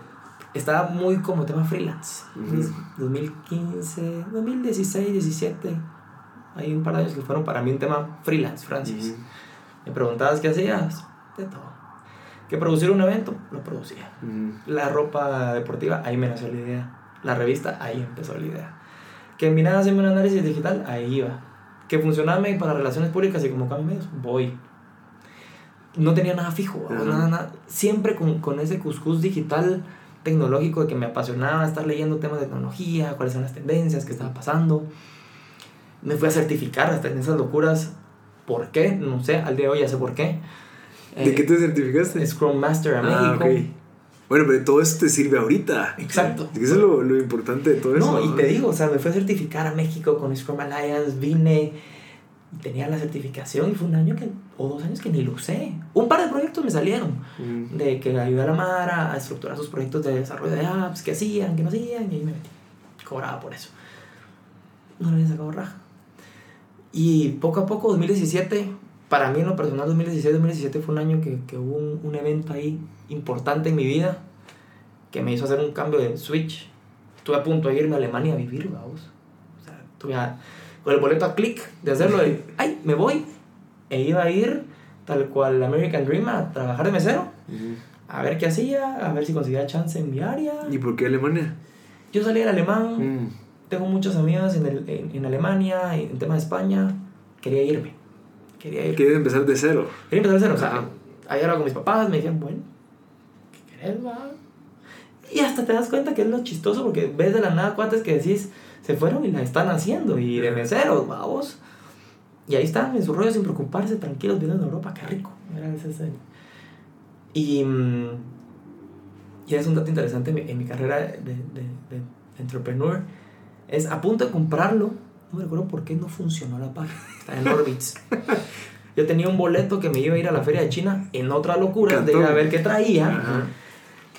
estaba muy como tema freelance. 2015, 2016, 17. Hay un par de años que fueron para mí un tema freelance, Francis. Me preguntabas qué hacías. De todo. Que producir un evento, lo producía. La ropa deportiva, ahí me nació la idea. La revista, ahí empezó la idea. Que en nada hacerme un análisis digital, ahí iba. Que funcionaba para relaciones públicas y como cambio medios, voy no tenía nada fijo, nada, nada, siempre con, con ese cuscús digital tecnológico de que me apasionaba estar leyendo temas de tecnología, cuáles son las tendencias, qué estaba pasando. Me fui a certificar hasta en esas locuras. ¿Por qué? No sé, al día de hoy ya sé por qué. ¿De qué te certificaste? Scrum Master a ah, México. Bueno, pero todo esto te sirve ahorita. Exacto. Eso es lo, lo importante de todo eso. No, y te digo, o sea, me fui a certificar a México con Scrum Alliance, vine tenía la certificación y fue un año que, o dos años que ni lo usé. Un par de proyectos me salieron mm. de que ayudé a la Mara a estructurar sus proyectos de desarrollo de apps, que hacían, que no hacían, y ahí me metí. Cobraba por eso. No le había sacado raja. Y poco a poco, 2017, para mí en lo personal, 2016-2017 fue un año que, que hubo un, un, evento ahí importante en mi vida que me hizo hacer un cambio de switch. Estuve a punto de irme a Alemania a vivir, vamos. O sea, estuve a con el boleto a clic de hacerlo de, ay, me voy. E iba a ir tal cual American Dream a trabajar de mesero. A ver qué hacía, a ver si conseguía chance en mi área. ¿Y por qué Alemania? Yo salí del alemán, mm. Tengo muchas amigas en, el, en, en, Alemania, en tema de España. Quería irme. Quería irme. ¿Quieres empezar de cero? Quería empezar de cero. O sea, ahí era con mis papás, me dijeron, bueno, ¿qué querés, va? Y hasta te das cuenta que es lo chistoso porque ves de la nada cuates que decís, se fueron y la están haciendo. Y de meseros, vamos. Y ahí están en su rollo sin preocuparse, tranquilos, viendo en Europa, qué rico. Y, mm, y es un dato interesante en mi, carrera de, de, de, entrepreneur. Es a punto de comprarlo. No me recuerdo por qué no funcionó la página. Está en Orbitz. Yo tenía un boleto que me iba a ir a la feria de China en otra locura de ir a ver qué traía.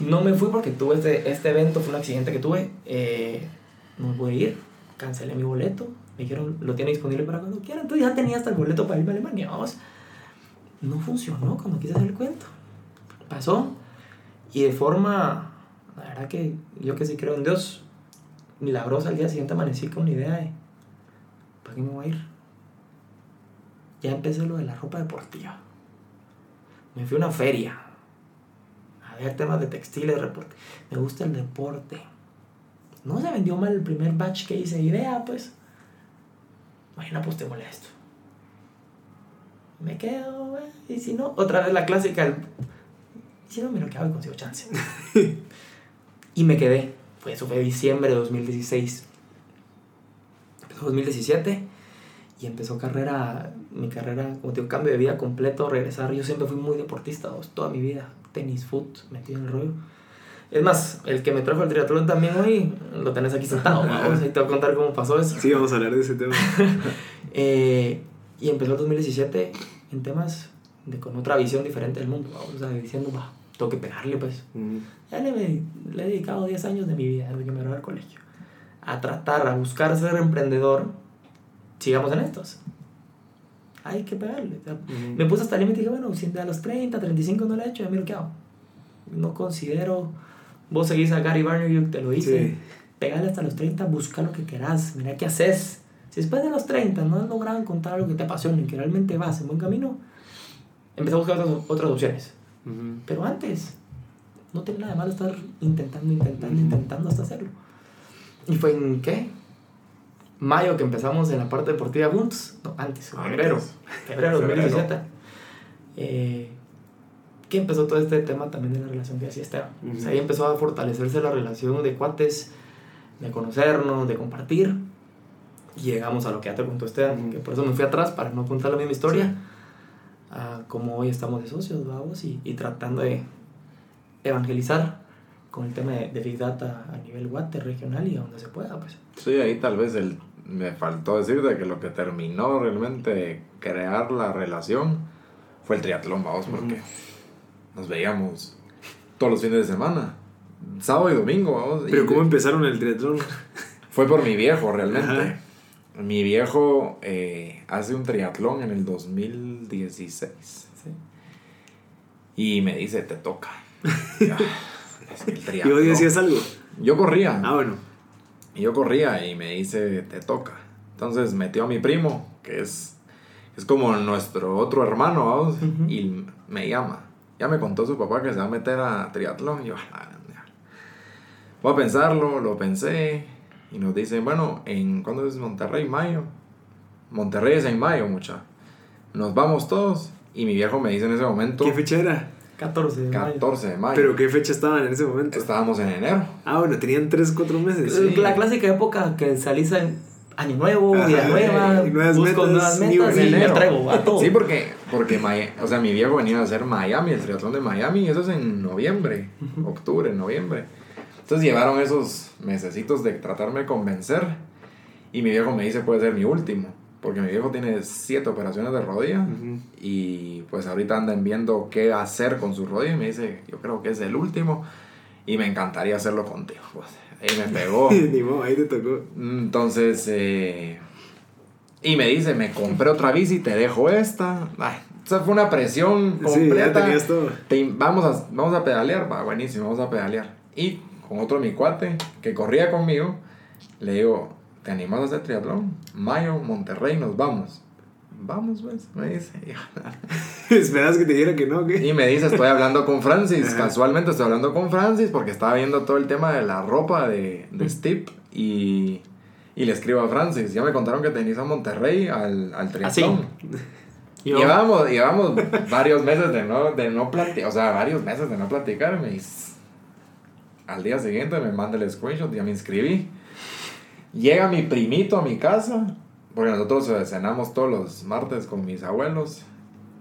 No me fui porque tuve este, este evento, fue un accidente que tuve. Eh, no pude ir, cancelé mi boleto, me dijeron, lo tiene disponible para cuando quiera, entonces ya tenía hasta el boleto para irme a Alemania, vamos. No funcionó cuando quise hacer el cuento. Pasó y de forma, la verdad que yo que sí creo en Dios, milagrosa, al día siguiente amanecí con una idea de ¿para qué me voy a ir? Ya empecé lo de la ropa deportiva. Me fui a una feria a ver temas de textiles, reporte. Me gusta el deporte. No se vendió mal el primer batch que hice. Idea, pues. Imagina, pues te molesto. Me quedo, güey. Y si no, otra vez la clásica. El... Si no, mira que hago y consigo chance. y me quedé. Fue, eso fue diciembre de 2016. Empezó 2017 y empezó carrera, mi carrera, como te digo, cambio de vida completo, regresar. Yo siempre fui muy deportista, vos, toda mi vida, tenis, foot, metido en el rollo. Es más, el que me trajo el triatlón también hoy, lo tenés aquí sentado, vamos, ahí te voy a contar cómo pasó eso. Sí, vamos a hablar de ese tema. Eh, y empezó el 2017 en temas de con otra visión diferente del mundo, vamos, o sea, diciendo, va, tengo que pegarle, pues. Mm. Ya le, le he dedicado 10 años de mi vida desde que me gradué del colegio a tratar, a buscar ser emprendedor. Sigamos en estos. Hay que pegarle. o sea, Ujú. Me puse hasta el límite y dije, bueno, si a los 30, 35 no lo he hecho, ya miro qué hago. No considero. Vos seguís a Gary Vaynerchuk, te lo hice. Sí. Pegale hasta los 30, busca lo que querás, mira qué haces. Si después de los 30 no has logrado encontrar algo que te apasione y que realmente vas en buen camino, empieza a buscar otras, otras opciones. Pero antes, no tiene nada de malo estar intentando, intentando, intentando hasta hacerlo. ¿Y fue en qué? Mayo que empezamos en la parte deportiva juntos. No, antes, en febrero. Febrero de Febrero. 2017. Eh, que empezó todo este tema también de la relación que hacía Esteban. O sea, ahí empezó a fortalecerse la relación de cuates, de conocernos, de compartir. Y llegamos a lo que ya te contó Esteban, Ujú. que por eso me fui atrás para no contar la misma historia. A cómo hoy estamos de socios, vamos, y, y tratando de evangelizar con el tema de, de Big Data a nivel Guate regional y a donde se pueda, pues. Sí, ahí tal vez el, me faltó decirte que lo que terminó realmente de crear la relación fue el triatlón, vamos, porque nos veíamos todos los fines de semana, sábado y domingo, vamos. Pero y ¿cómo empezaron el triatlón? Fue por mi viejo, realmente. Ajá. Mi viejo eh, hace un triatlón en el 2016 Sí. y me dice, te toca. Ya, es que el ¿Y triatlón- hoy decías algo? Yo corría. Ah, bueno. Y yo corría y me dice, te toca. Entonces metió a mi primo, que es, es como nuestro otro hermano, vamos, y me llama. Ya me contó su papá que se va a meter a triatlón. Y yo, "Ah, ya". voy a pensarlo, lo pensé. Y nos dicen, bueno, ¿en cuándo es Monterrey? Mayo. Monterrey es en mayo, mucha. Nos vamos todos. Y mi viejo me dice en ese momento, ¿Qué fecha era? 14 de mayo. 14 de mayo. ¿Pero qué fecha estaban en ese momento? Estábamos en enero. Ah, bueno, tenían 3, 4 meses. Sí. La clásica época que salís en Año Nuevo, Ajá, Vida Nueva, y nuevas busco metas, nuevas metas y me enero. entrego a todo. Sí, porque, porque o sea, mi viejo venía a hacer Miami, el triatlón de Miami, y eso es en noviembre, octubre, noviembre. Entonces llevaron esos mesecitos de tratarme de convencer, y mi viejo me dice, puede ser mi último, porque mi viejo tiene siete operaciones de rodilla, Ujú. y pues ahorita andan viendo qué hacer con su rodilla, y me dice, yo creo que es el último, y me encantaría hacerlo contigo. Pues, ahí me pegó. Ni modo, ahí te tocó. Entonces, eh, y me dice, me compré otra bici, te dejo esta. Ay, o sea, fue una presión completa. todo. Te- vamos, a, vamos a pedalear, va, buenísimo, vamos a pedalear. Y con otro mi cuate que corría conmigo, le digo, ¿te animas a hacer triatlón? Mayo, Monterrey, nos vamos. Vamos, pues, me dice. ¿Esperabas que te dijera que no? ¿qué? Y me dice, estoy hablando con Francis. Casualmente estoy hablando con Francis porque estaba viendo todo el tema de la ropa de, de Steve. Y, y le escribo a Francis. Ya me contaron que tenías a Monterrey al, al triatlón. Yo- Llevamos, llevamos varios meses de no, de no platicar. O sea, varios meses de no platicar. Me dice, al día siguiente me manda el screenshot. Ya me inscribí. Llega mi primito a mi casa. Porque nosotros eh, cenamos todos los martes con mis abuelos.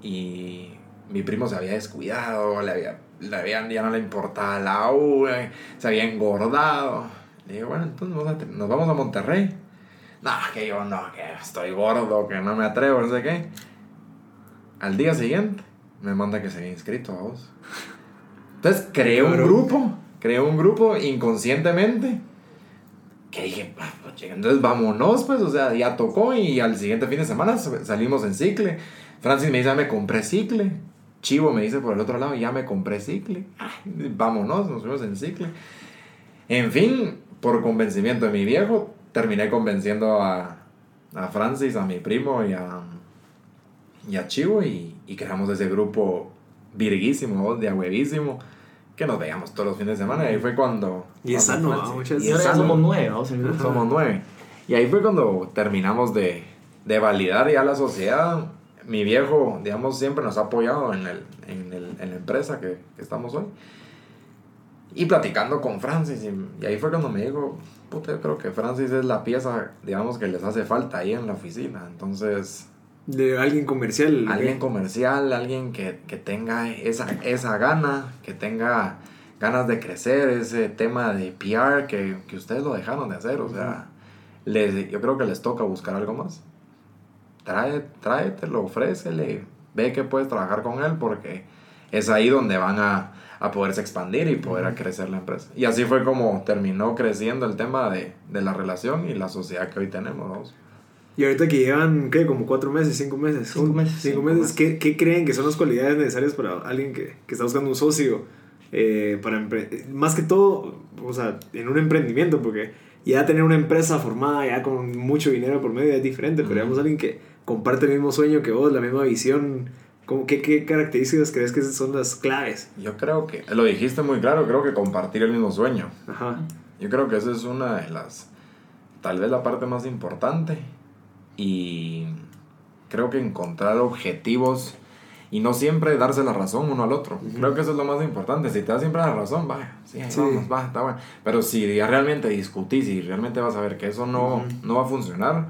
Y mi primo se había descuidado. Le había, le habían, ya no le importaba la U. eh, Se había engordado. Le digo, bueno, entonces vamos a tri- nos vamos a Monterrey. No, que yo no, que estoy gordo, que no me atrevo, no sé qué. Al día siguiente me manda que se había inscrito a vos. Entonces creé un grupo, creé un grupo inconscientemente. Que dije, "Ah, pues, chica, entonces vámonos, pues, o sea, ya tocó y al siguiente fin de semana salimos en cicle. Francis me dice, ya me compré cicle. Chivo me dice por el otro lado, ya me compré cicle. Ay, vámonos, nos fuimos en cicle. En fin, por convencimiento de mi viejo, terminé convenciendo a, a Francis, a mi primo y a, y a Chivo y, y creamos ese grupo virguísimo, de huevísimo, que nos veíamos todos los fines de semana. Y ahí fue cuando... Y es sano, ¿no? Muchas- y ahora ya somos nueve, grupo. Somos nueve. Y ahí fue cuando terminamos de, de validar ya la sociedad. Mi viejo, digamos, siempre nos ha apoyado en, el, en, el, en la empresa que, que estamos hoy. Y platicando con Francis, y, y ahí fue cuando me dijo, puta, yo creo que Francis es la pieza, digamos, que les hace falta ahí en la oficina. Entonces, De alguien comercial. alguien comercial, alguien que, que tenga esa, esa gana, que tenga ganas de crecer, ese tema de PR que, que ustedes lo dejaron de hacer, o sea, les, yo creo que les toca buscar algo más. Trae, tráetelo, ofrécele, ve que puedes trabajar con él porque es ahí donde van a, a poderse expandir y poder crecer la empresa. Y así fue como terminó creciendo el tema de, de la relación y la sociedad que hoy tenemos. ¿no? Y ahorita que llevan, ¿qué? Como cuatro meses, cinco meses. Cinco meses, Cinco cinco meses. meses. ¿Qué, qué creen que son las cualidades necesarias para alguien que, que está buscando un socio? eh, para Más que todo, o sea, en un emprendimiento, porque ya tener una empresa formada, ya con mucho dinero por medio es diferente, pero digamos alguien que comparte el mismo sueño que vos, la misma visión. ¿cómo, qué, ¿Qué características crees que son las claves? Yo creo que, lo dijiste muy claro, creo que compartir el mismo sueño. Ajá. Yo creo que esa es una de las, tal vez la parte más importante. Y creo que encontrar objetivos y no siempre darse la razón uno al otro. Creo que eso es lo más importante. Si te das siempre la razón, va, sí, Sí. vamos, va, está bueno. Pero si ya realmente discutís y realmente vas a ver que eso no, no va a funcionar,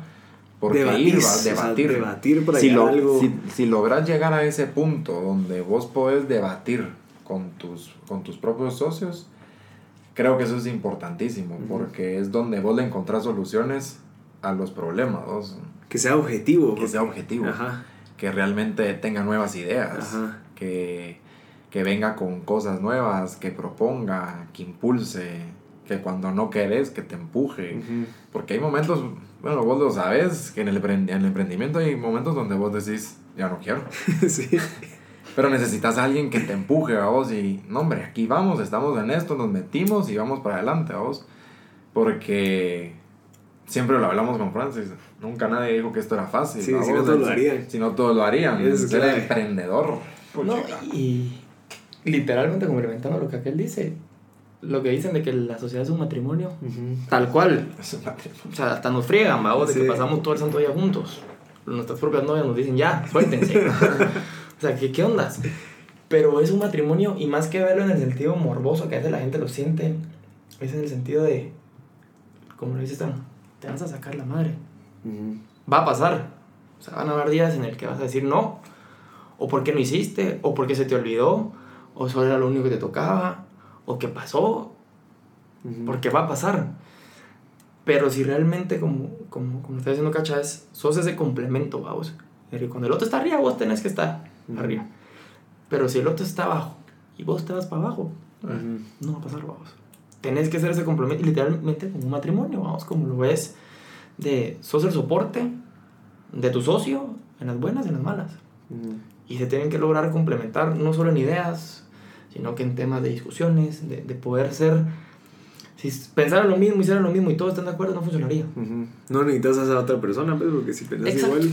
porque Debatís, ir, o va, sea, debatir. debatir para si, llegar lo- algo. si, si logras llegar a ese punto donde vos podés debatir con tus, con tus propios socios, creo que eso es importantísimo, porque es donde vos le encontrás soluciones a los problemas, vos, Que sea objetivo. que sea objetivo, Ajá. que realmente tenga nuevas ideas, Ajá. que, que venga con cosas nuevas, que proponga, que impulse, que cuando no querés, que te empuje. Porque hay momentos, bueno, vos lo sabes, que en el, en el emprendimiento hay momentos donde vos decís, ya no quiero. sí. Pero necesitas a alguien que te empuje a vos y, no hombre, aquí vamos, estamos en esto, nos metimos y vamos para adelante a vos. Porque siempre lo hablamos con Francis, nunca nadie dijo que esto era fácil. Sí, ¿a si no todos lo harían. Si no todos lo harían. Es Ser clave. emprendedor. No, y literalmente complementando lo que aquel dice, lo que dicen de que la sociedad es un matrimonio, tal cual. Es un matrimonio. O sea, hasta nos friegan, vamos, de Sí. que pasamos todo el santo día juntos. Nuestras propias novias nos dicen, ya, suéltense. o sea, ¿qué, ¿qué ondas? Pero es un matrimonio y más que verlo en el sentido morboso que a veces la gente lo siente, es en el sentido de, como lo dice Stan, te vas a sacar la madre. Va a pasar. O sea, van a haber días en el que vas a decir no, o porque no hiciste, o porque se te olvidó, o solo era lo único que te tocaba, o que pasó, Ujú. porque va a pasar. Pero si realmente, como, como, como está diciendo Cacha, es, sos ese complemento, vamos. Cuando el otro está arriba, vos tenés que estar arriba. Pero si el otro está abajo y vos te vas para abajo, no va a pasar, vamos. Tenés que ser ese complemento, literalmente como un matrimonio, vamos, como lo ves, de sos el soporte de tu socio en las buenas y en las malas. Ujú. Y se tienen que lograr complementar, no solo en ideas, sino que en temas de discusiones, de, de poder ser... Si pensaran lo mismo, hicieran lo mismo y todos están de acuerdo, no funcionaría. Ujú. No necesitas a esa otra persona, pues, porque si pensás Exacto. igual,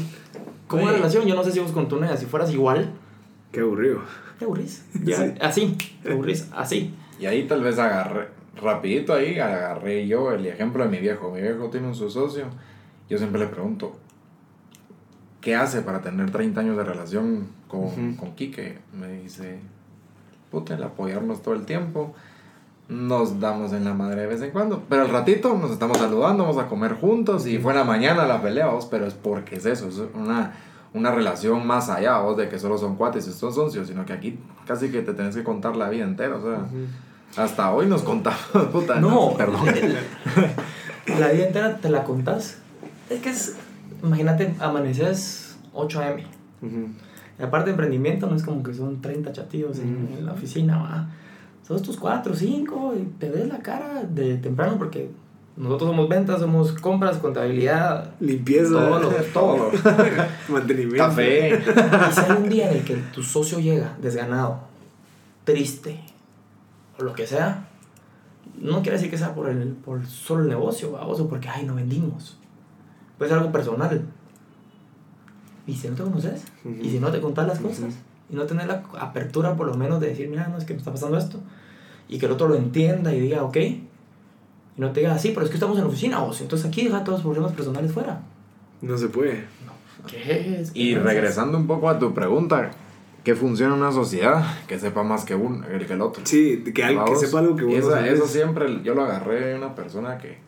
Como una Oye. relación, yo no sé si vos con tu novia, si fueras igual, qué aburrido. te aburrís. Ya, Sí. Así, te aburrís, así. Y ahí tal vez agarré, rapidito ahí, agarré yo el ejemplo de mi viejo. Mi viejo tiene un su socio. Yo siempre le pregunto, ¿qué hace para tener 30 años de relación con, Ujú. con Quique? Me dice, puta, el apoyarnos todo el tiempo. Nos damos en la madre de vez en cuando. Pero al ratito nos estamos saludando, vamos a comer juntos. Y fue en la mañana la pelea, vos, pero es porque es eso, es una, una relación más allá, vos, de que solo son cuates y son socios, sino que aquí casi que te tenés que contar la vida entera, o sea. Hasta hoy nos contamos, puta. No, perdón. La vida entera te la contás. Es que es, imagínate, amaneces 8 a.m. Y aparte de emprendimiento, no es como que son 30 chatillos en, Ujú. en la oficina, va. Son tus 4, 5 y te ves la cara de temprano porque nosotros somos ventas, somos compras, contabilidad, Limpieza, todo, lo- todo. mantenimiento. Café. Y si hay un día en el que tu socio llega desganado, triste, o lo que sea, no quiere decir que sea por, el, por solo el negocio, o porque, ay, no vendimos. puede ser algo personal. Y si no te conoces, y si no te contás las cosas, y no tener la apertura por lo menos de decir, mira, no es que me está pasando esto, y que el otro lo entienda y diga, ok, y no te diga, sí, pero es que estamos en la oficina, o si entonces aquí deja todos los problemas personales fuera. No se puede. ¿Qué es? Y regresando un poco a tu pregunta, ¿qué funciona en una sociedad? Que sepa más que uno, el que el otro. Sí, que, al- que sepa algo que y vos no esa-. Eso siempre yo lo agarré de una persona que,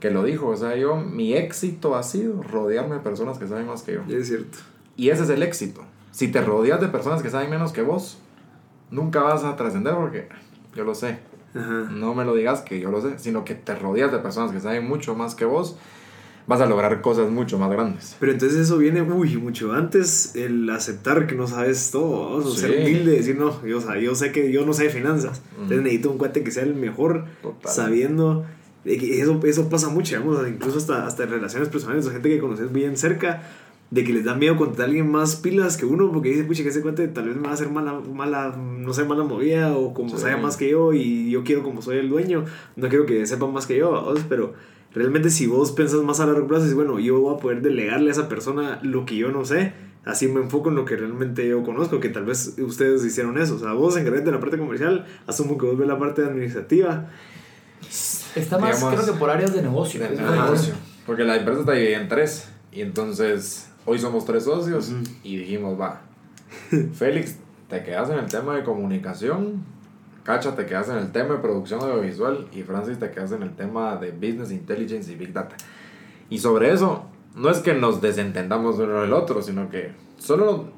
que lo dijo. O sea, yo, mi éxito ha sido rodearme de personas que saben más que yo. Es cierto. Y ese es el éxito. Si te rodeas de personas que saben menos que vos, nunca vas a trascender porque yo lo sé. Ajá. No me lo digas que yo lo sé, sino que te rodeas de personas que saben mucho más que vos, vas a lograr cosas mucho más grandes. Pero entonces eso viene, uy, mucho antes, el aceptar que no sabes todo. O Sí. ser humilde, decir, no, yo, o sea, yo sé que yo no sé de finanzas. Entonces necesito un cuate que sea el mejor, Total. sabiendo, de que eso, eso pasa mucho, digamos, incluso hasta, hasta en relaciones personales, gente que conoces bien cerca, de que les da miedo contar a alguien más pilas que uno, porque dice, pucha, que ese cuate tal vez me va a hacer mala, mala no sé, mala movida, o como Sí. sabe más que yo, y yo quiero como soy el dueño, no quiero que sepan más que yo, ¿vamos? pero realmente si vos pensás más a largo plazo, dices, bueno, yo voy a poder delegarle a esa persona lo que yo no sé, así me enfoco en lo que realmente yo conozco, que tal vez ustedes hicieron eso, o sea, vos encargate de la parte comercial, asumo que vos ves la parte administrativa, Está más, Digamos, creo que por áreas de negocio. de Es negocio. negocio. Porque la empresa está dividida en tres. Y entonces, hoy somos tres socios y dijimos, va, Félix, te quedas en el tema de comunicación, Cacha, te quedas en el tema de producción audiovisual y Francis, te quedas en el tema de business intelligence y big data. Y sobre eso, no es que nos desentendamos uno del otro, sino que solo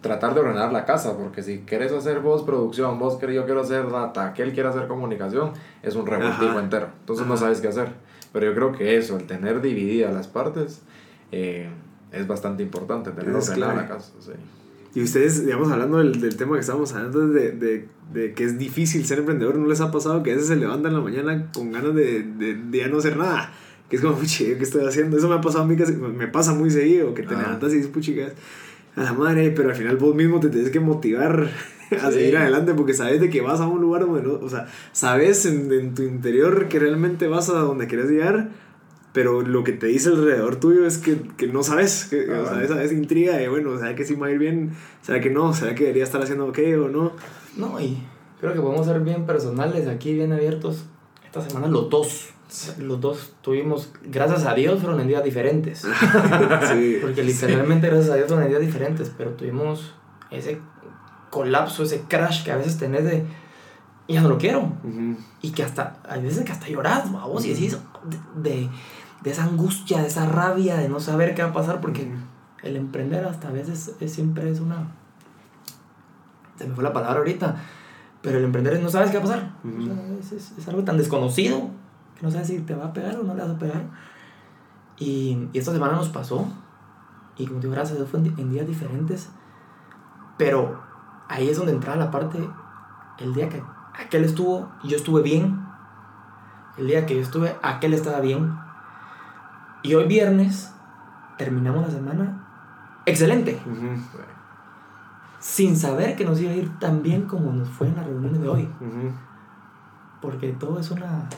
tratar de ordenar la casa, porque si quieres hacer vos producción, vos querés, yo quiero hacer data, aquel quiere hacer comunicación, es un revoltijo entero. Entonces no Ajá. sabes qué hacer. Pero yo creo que eso, el tener divididas las partes, eh, es bastante importante, tener ordenada la casa. sí. Y ustedes, digamos, hablando del, del tema que estábamos hablando de, de, de que es difícil ser emprendedor, ¿no les ha pasado que a veces se levantan en la mañana con ganas de, de, de ya no hacer nada? Que es como, puchi, ¿qué estoy haciendo? Eso me ha pasado a mí, casi, me pasa muy seguido, que te levantas y dices, a la madre, pero al final vos mismo te tienes que motivar a Sí. seguir adelante porque sabes de que vas a un lugar donde no, o sea, sabes en, en tu interior que realmente vas a donde quieres llegar, pero lo que te dice alrededor tuyo es que, que no sabes, que, o sea, Ah. esa, esa intriga de, bueno, ¿será que sí va a ir bien? ¿Será que no? ¿Será que debería estar haciendo ok o no? No, y creo que podemos ser bien personales aquí, bien abiertos. Esta semana los dos, los dos tuvimos, gracias a Dios, fueron en días diferentes. sí. Porque literalmente, gracias a Dios, fueron en días diferentes, pero tuvimos ese colapso, ese crash que a veces tenés de, ya no lo quiero. Y que hasta, hay veces que hasta llorás, vos, y decís, de, de, de esa angustia, de esa rabia, de no saber qué va a pasar, porque el emprender hasta a veces es, siempre es una... Se me fue la palabra ahorita, pero el emprender no sabes qué va a pasar. O sea, es, es- algo tan desconocido que no sabes si te va a pegar o no le vas a pegar. Y, y esta semana nos pasó, y como te digo, gracias fue en, en días diferentes, pero ahí es donde entraba la parte, el día que aquel estuvo, yo estuve bien, el día que yo estuve, aquel estaba bien, y hoy viernes terminamos la semana excelente, Ujú. sin saber que nos iba a ir tan bien como nos fue en las reuniones de hoy, Ujú. porque todo es una...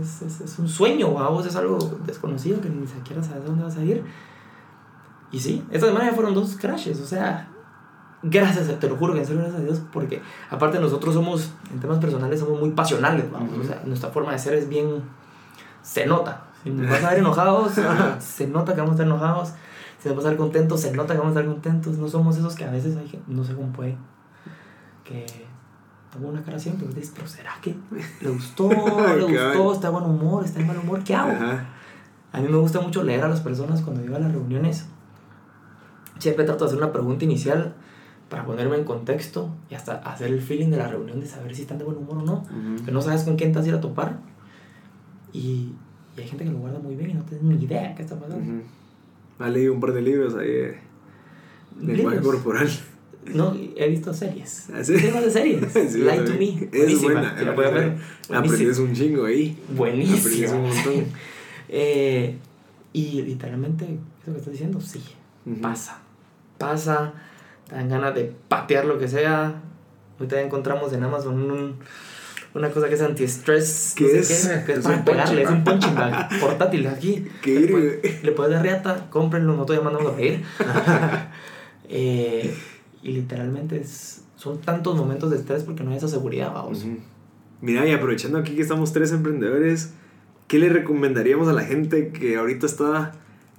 Es, es, es un sueño, a vos es algo desconocido que ni siquiera sabes dónde vas a ir. Y sí, esta semana ya fueron dos crashes, o sea, gracias, te lo juro que en serio, gracias a Dios, porque aparte nosotros somos, en temas personales, somos muy pasionales, vamos, o sea, nuestra forma de ser es bien, se nota. Si nos vas a ver enojados, se nota que vamos a estar enojados. Si nos vas a ver contentos, se nota que vamos a estar contentos. No somos esos que a veces hay gente, no sé cómo puede, que pongo una cara siempre, dices, pero ¿será que le gustó? ¿No le gustó? ¿Está de buen humor? ¿Está de mal humor? ¿Qué hago? Ajá. A mí me gusta mucho leer a las personas cuando iba a las reuniones. Siempre trato de hacer una pregunta inicial para ponerme en contexto y hasta hacer el feeling de la reunión de saber si están de buen humor o no. Ujú. Que no sabes con quién te vas a ir a topar. Y, y hay gente que lo guarda muy bien y no tienes ni idea qué está pasando. Ujú. Ha leído un par de libros ahí de lenguaje corporal. No, he visto series. ¿Ah, sí? De series. Sí, Lie to me. Es buena. La ver. Aprendes un chingo ahí. Aprendes Buenísima. un montón. Eh, y literalmente, eso que estás diciendo, sí, pasa. Pasa, te dan ganas de patear lo que sea. Ahorita encontramos en Amazon un, una cosa que es anti-stress. ¿Qué no sé es? qué, que es Es para un pegarle, es punching un punching bag portátil aquí. ¿Qué? le, puede- le puedes dar riata, cómprenlo, no te mandamos a pedir. Eh, y literalmente es, son tantos momentos de estrés porque no hay esa seguridad, vamos. Ujú. Mira, y aprovechando aquí que estamos tres emprendedores, ¿qué le recomendaríamos a la gente que ahorita está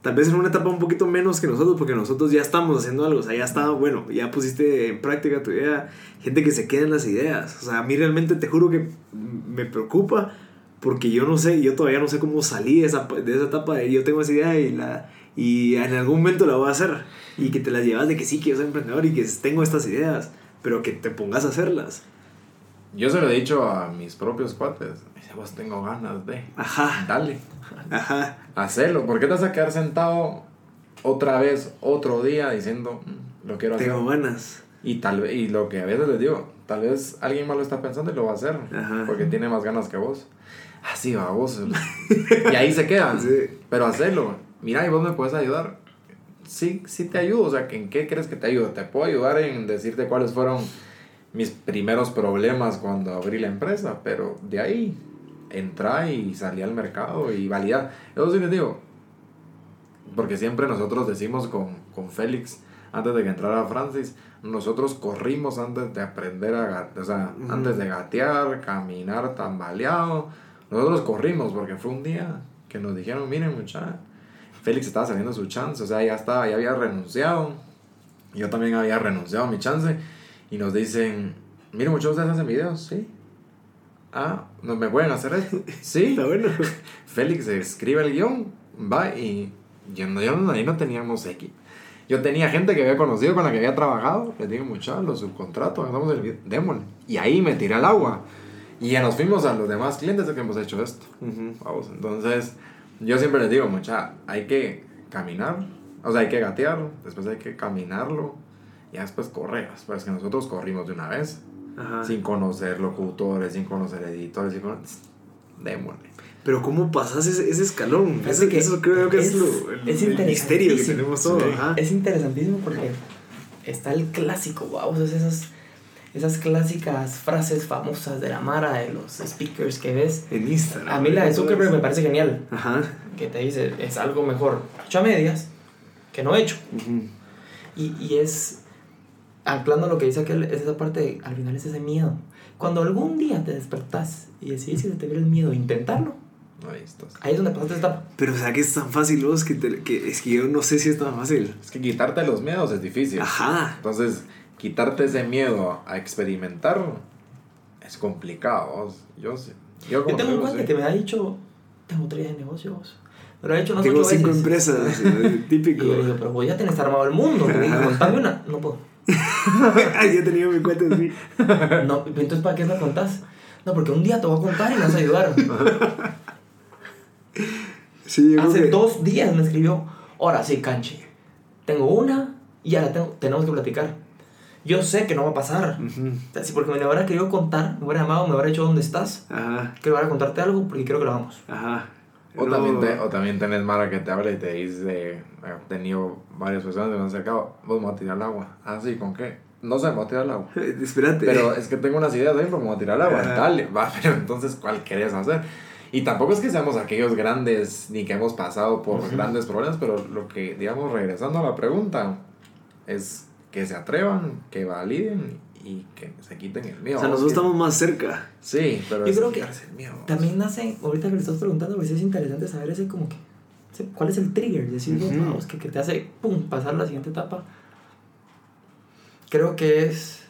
tal vez en una etapa un poquito menos que nosotros? Porque nosotros ya estamos haciendo algo, o sea, ya está, bueno, ya pusiste en práctica tu idea, gente que se queda en las ideas. O sea, a mí realmente te juro que me preocupa porque yo no sé, yo todavía no sé cómo salí de esa, de esa etapa de yo tengo esa idea y la... Y en algún momento la voy a hacer. Y que te las llevas de que sí, que yo soy emprendedor y que tengo estas ideas. Pero que te pongas a hacerlas. Yo se lo he dicho a mis propios cuates. Dice, vos tengo ganas de. Ajá. Dale, Ajá. hacelo. ¿Por qué te vas a quedar sentado otra vez, otro día, diciendo, "Mm, lo quiero hacer? Tengo ganas. Y tal vez, y lo que a veces les digo, tal vez alguien más lo está pensando y lo va a hacer. Ajá. Porque tiene más ganas que vos. Así va vos. y ahí se quedan. Sí. Pero hacelo. Mira, y vos me puedes ayudar. Sí, sí te ayudo. O sea, ¿en qué crees que te ayudo? Te puedo ayudar en decirte cuáles fueron mis primeros problemas cuando abrí la empresa. Pero de ahí, entra y salí al mercado y validar. Eso sí les digo. Porque siempre nosotros decimos con, con Félix, antes de que entrara Francis, nosotros corrimos antes de aprender a gatear, o sea, antes de gatear, caminar tambaleado. Nosotros corrimos porque fue un día que nos dijeron, miren muchacha, Félix estaba saliendo su chance, o sea, ya estaba, ya había renunciado. Yo también había renunciado a mi chance. Y nos dicen, miren muchachos, ¿ustedes hacen videos? Sí. Ah, ¿no me pueden hacer esto? Sí. Está bueno. Félix escribe el guion, va y yo no, yo no- ahí no teníamos equipo. Yo tenía gente que había conocido con la que había trabajado, les digo, muchachos, los subcontratos, hagamos el video, démosle. Y ahí me tiré al agua. Y ya nos fuimos a los demás clientes de que hemos hecho esto. Vamos, entonces, yo siempre les digo, mucha, hay que caminar, o sea, hay que gatear, después hay que caminarlo, y después correr. Pues que nosotros corrimos de una vez, Ajá. sin conocer locutores, sin conocer editores, sin conocer... Démosle. Pero ¿cómo pasas ese, ese escalón? Eso, que eso creo que es, es- lo, el, es el misterio que interesantísimo. tenemos todos. Sí. Ajá. Es interesantísimo porque está el clásico, vamos, esas, esas clásicas frases famosas de la Mara, de los speakers que ves. En Instagram. A mí la de Zuckerberg me parece genial, Ajá. que te dice, es algo mejor hecho a medias que no hecho. Ujú. Y, y es, anclando lo que dice aquel, es esa parte, de, al final es ese miedo. Cuando algún día te despertás y decidís que te viene el miedo, intentarlo, Ahí estás. ahí es donde pasaste esta etapa. Pero o sea que es tan fácil vos que, te- que es que yo no sé si es tan fácil. Es que quitarte los miedos es difícil. Ajá. Entonces, quitarte ese miedo a experimentar es complicado. Yo sé. Yo, Yo tengo un cuate que me ha dicho, tengo tres negocios. Pero ha hecho unas Tengo cinco veces. empresas. eh, Y típico. yo le digo, pero vos ya tenés armado el mundo. Contame una. No puedo. Yo he tenido mi cuenta así. No, entonces ¿para qué me contás? No, porque un día te voy a contar y me vas a ayudar. Sí, yo creo Hace que- dos días me escribió, ahora sí, canche. Tengo una y ahora tengo, tenemos que platicar. Yo sé que no va a pasar. Sea, si porque me lo hubiera querido contar, me hubiera llamado, me hubiera dicho dónde estás. Ajá. Quiero ahora contarte algo porque quiero que lo hagamos. Ajá. O, No. también te- o también tenés Mara que te habla y te dice, he tenido varias personas que me han acercado, vos me vas a tirar al agua. Ah, sí, ¿con qué? No sé, me voy a tirar al agua. Espérate. Pero es que tengo unas ideas de pero me voy a tirar al agua. Ajá. Dale, va, pero entonces, ¿cuál querés hacer? Y tampoco es que seamos aquellos grandes, ni que hemos pasado por grandes problemas, pero lo que, digamos, regresando a la pregunta, es que se atrevan, que validen y que se quiten el miedo. o sea, nosotros estamos más cerca. Sí, pero Yo es creo que el miedo. También nace, ahorita que le estás preguntando, pues es interesante saber ese como que, cuál es el trigger, decir, vamos, que, que te hace, pum, pasar a la siguiente etapa. Creo que es,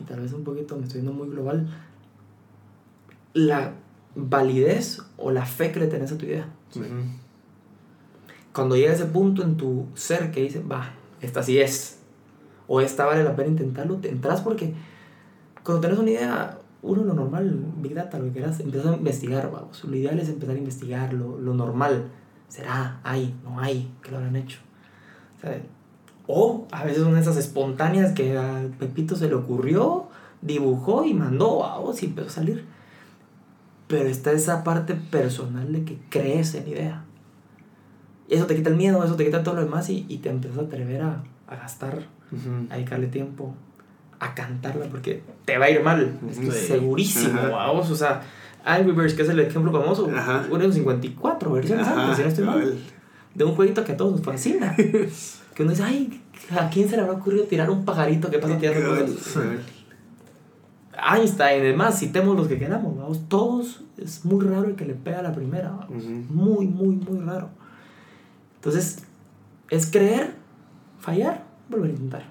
y tal vez un poquito me estoy yendo muy global, la validez o la fe que le tenés a tu idea. Ujú. Cuando llega ese punto en tu ser que dice, va, esta sí es, o esta vale la pena intentarlo, te entras porque cuando tenés una idea, uno lo normal, Big Data, lo que quieras, empiezas a investigar, vamos. Lo ideal es empezar a investigar lo, normal. ¿Será? ¿Hay? ¿No hay? ¿Qué lo habrán hecho? O, a veces son esas espontáneas que a Pepito se le ocurrió, dibujó y mandó, vamos, y empezó a salir. Pero está esa parte personal de que crees en idea. Y eso te quita el miedo, eso te quita todo lo demás y, y te empiezas a atrever a, a gastar, Ujú. a dedicarle tiempo, a cantarla porque te va a ir mal. Estoy Sí. segurísimo, vamos. O sea, Angry Birds, que es el ejemplo famoso, fueron 54 versiones antes, si no estoy mal. De un jueguito que a todos nos fascina. que uno dice, ay, ¿a quién se le habrá ocurrido tirar un pajarito que pasa tirando cosas? Einstein, es más, citemos los que queramos, vamos. Todos es muy raro el que le pega a la primera, vamos. Muy, muy, muy raro. Entonces, es creer, fallar, volver a intentar.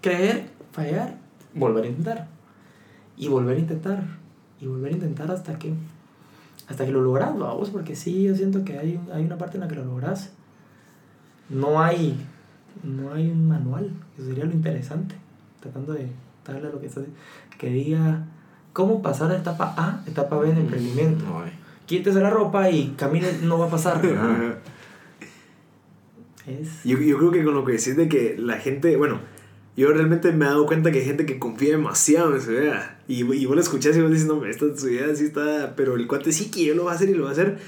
Creer, fallar, volver a intentar. Y volver a intentar. Y volver a intentar hasta que hasta que lo logras, vamos, porque sí, yo siento que hay, hay una parte en la que lo logras. No hay no hay un manual, eso sería lo interesante, tratando de darle a lo que estás que diga cómo pasar de etapa A a etapa B en emprendimiento. Ay. Quítese la ropa y camine, no va a pasar. Es Yo, yo creo que con lo que decís de que la gente, bueno, yo realmente me he dado cuenta que hay gente que confía demasiado en su idea. Y, y vos lo escuchás y vos dices, no, esta su idea sí está, pero el cuate sí que yo lo va a hacer y lo va a hacer.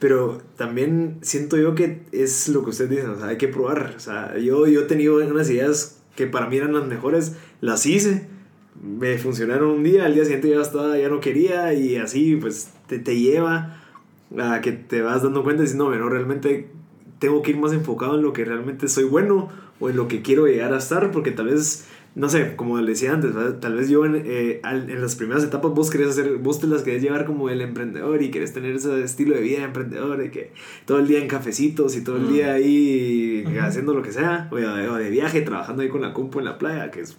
Pero también siento yo que es lo que usted dice, o sea, hay que probar. O sea, yo, yo he tenido unas ideas que para mí eran las mejores, las hice, me funcionaron un día, al día siguiente ya estaba, ya no quería y así pues te, te lleva a que te vas dando cuenta y no, pero realmente tengo que ir más enfocado en lo que realmente soy bueno o en lo que quiero llegar a estar, porque tal vez, no sé, como le decía antes, ¿verdad? tal vez yo en, eh, al- en las primeras etapas vos querés hacer, vos te las querés llevar como el emprendedor y querés tener ese estilo de vida de emprendedor, de que todo el día en cafecitos y todo el día ahí Ujú. haciendo lo que sea, o de, o de viaje, trabajando ahí con la compu en la playa, que, es,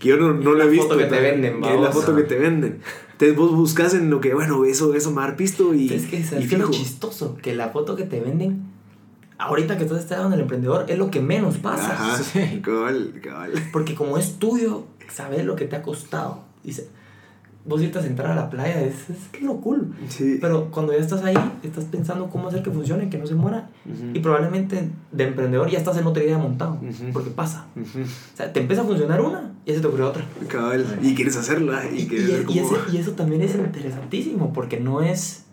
que yo no, no lo he visto. foto que te venden, que es la foto que te venden. Entonces vos buscas en lo que, bueno, eso, eso dar pisto y, Es que y es lo chistoso, que la foto que te venden, ahorita que estás estado en el emprendedor, es lo que menos pasa. Ajá, Sí. cabal, cabal. Porque como es tuyo, sabes lo que te ha costado. Dice, vos irte a sentar a la playa, es, es lo cool. Sí. Pero cuando ya estás ahí, estás pensando cómo hacer que funcione, que no se muera. Ujú. Y probablemente de emprendedor ya estás en otra idea montado. Ujú. Porque pasa. Ujú. O sea, te empieza a funcionar una y ya se te ocurre otra. Cabal. Y quieres hacerla y, Y, y- y ese- y eso también es interesantísimo porque no es...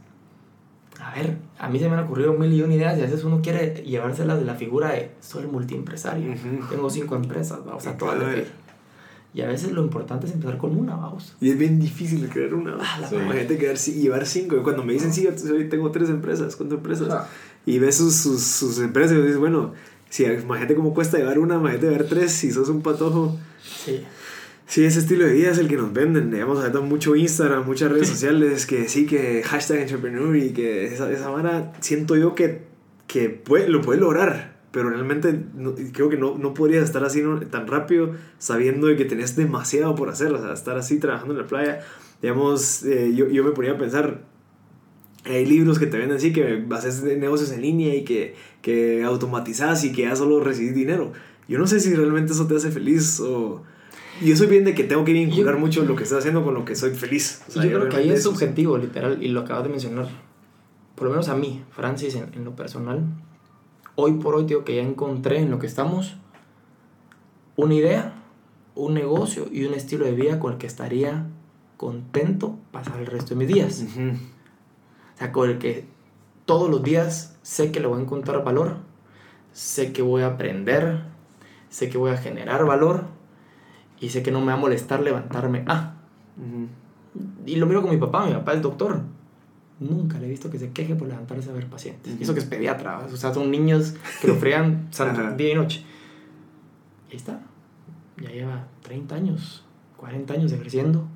A ver, a mí se me han ocurrido mil y una ideas y a veces uno quiere llevárselas de la figura de soy multiempresario, Ujú. tengo cinco empresas, vamos a todas Cabal. de fe". Y a veces lo importante es empezar con una, vamos. Y es bien difícil crear una. Ah, la Sí. Imagínate crear, llevar cinco. Y Cuando me dicen, sí, yo tengo tres empresas, ¿cuántas empresas? Ah. Y ves sus, sus, sus empresas y dices, bueno, si imagínate cómo cuesta llevar una, imagínate llevar tres, si sos un patojo. Sí. Sí, ese estilo de vida es el que nos venden. Digamos, ahorita mucho Instagram, muchas redes sociales, que sí, que hashtag entrepreneur y que esa, esa vara, siento yo que, que puede, lo puede lograr. Pero realmente no- creo que no, no podrías estar así ¿no? tan rápido sabiendo de que tenés demasiado por hacer. O sea, estar así trabajando en la playa. Digamos, eh, yo, yo me ponía a pensar, hay libros que te venden así, que haces negocios en línea y que, que automatizas y que ya solo recibís dinero. Yo no sé si realmente eso te hace feliz o... Y yo soy bien de que tengo que vincular Yo- mucho lo que estoy haciendo con lo que soy feliz. O sea, yo creo que ahí es subjetivo, literal, y lo acabas de mencionar. Por lo menos a mí, Francis, en, en lo personal, hoy por hoy, digo que ya encontré en lo que estamos una idea, un negocio y un estilo de vida con el que estaría contento pasar el resto de mis días. Ujú. O sea, con el que todos los días sé que le voy a encontrar valor, sé que voy a aprender, sé que voy a generar valor y sé que no me va a molestar levantarme. Ah, Ujú. y lo miro con mi papá, mi papá es doctor. Nunca le he visto que se queje por levantarse a ver pacientes. Y eso que es pediatra, o sea, son niños que lo Ajá. día y noche. Y ahí está. Ya lleva 30 años, 40 años ejerciendo.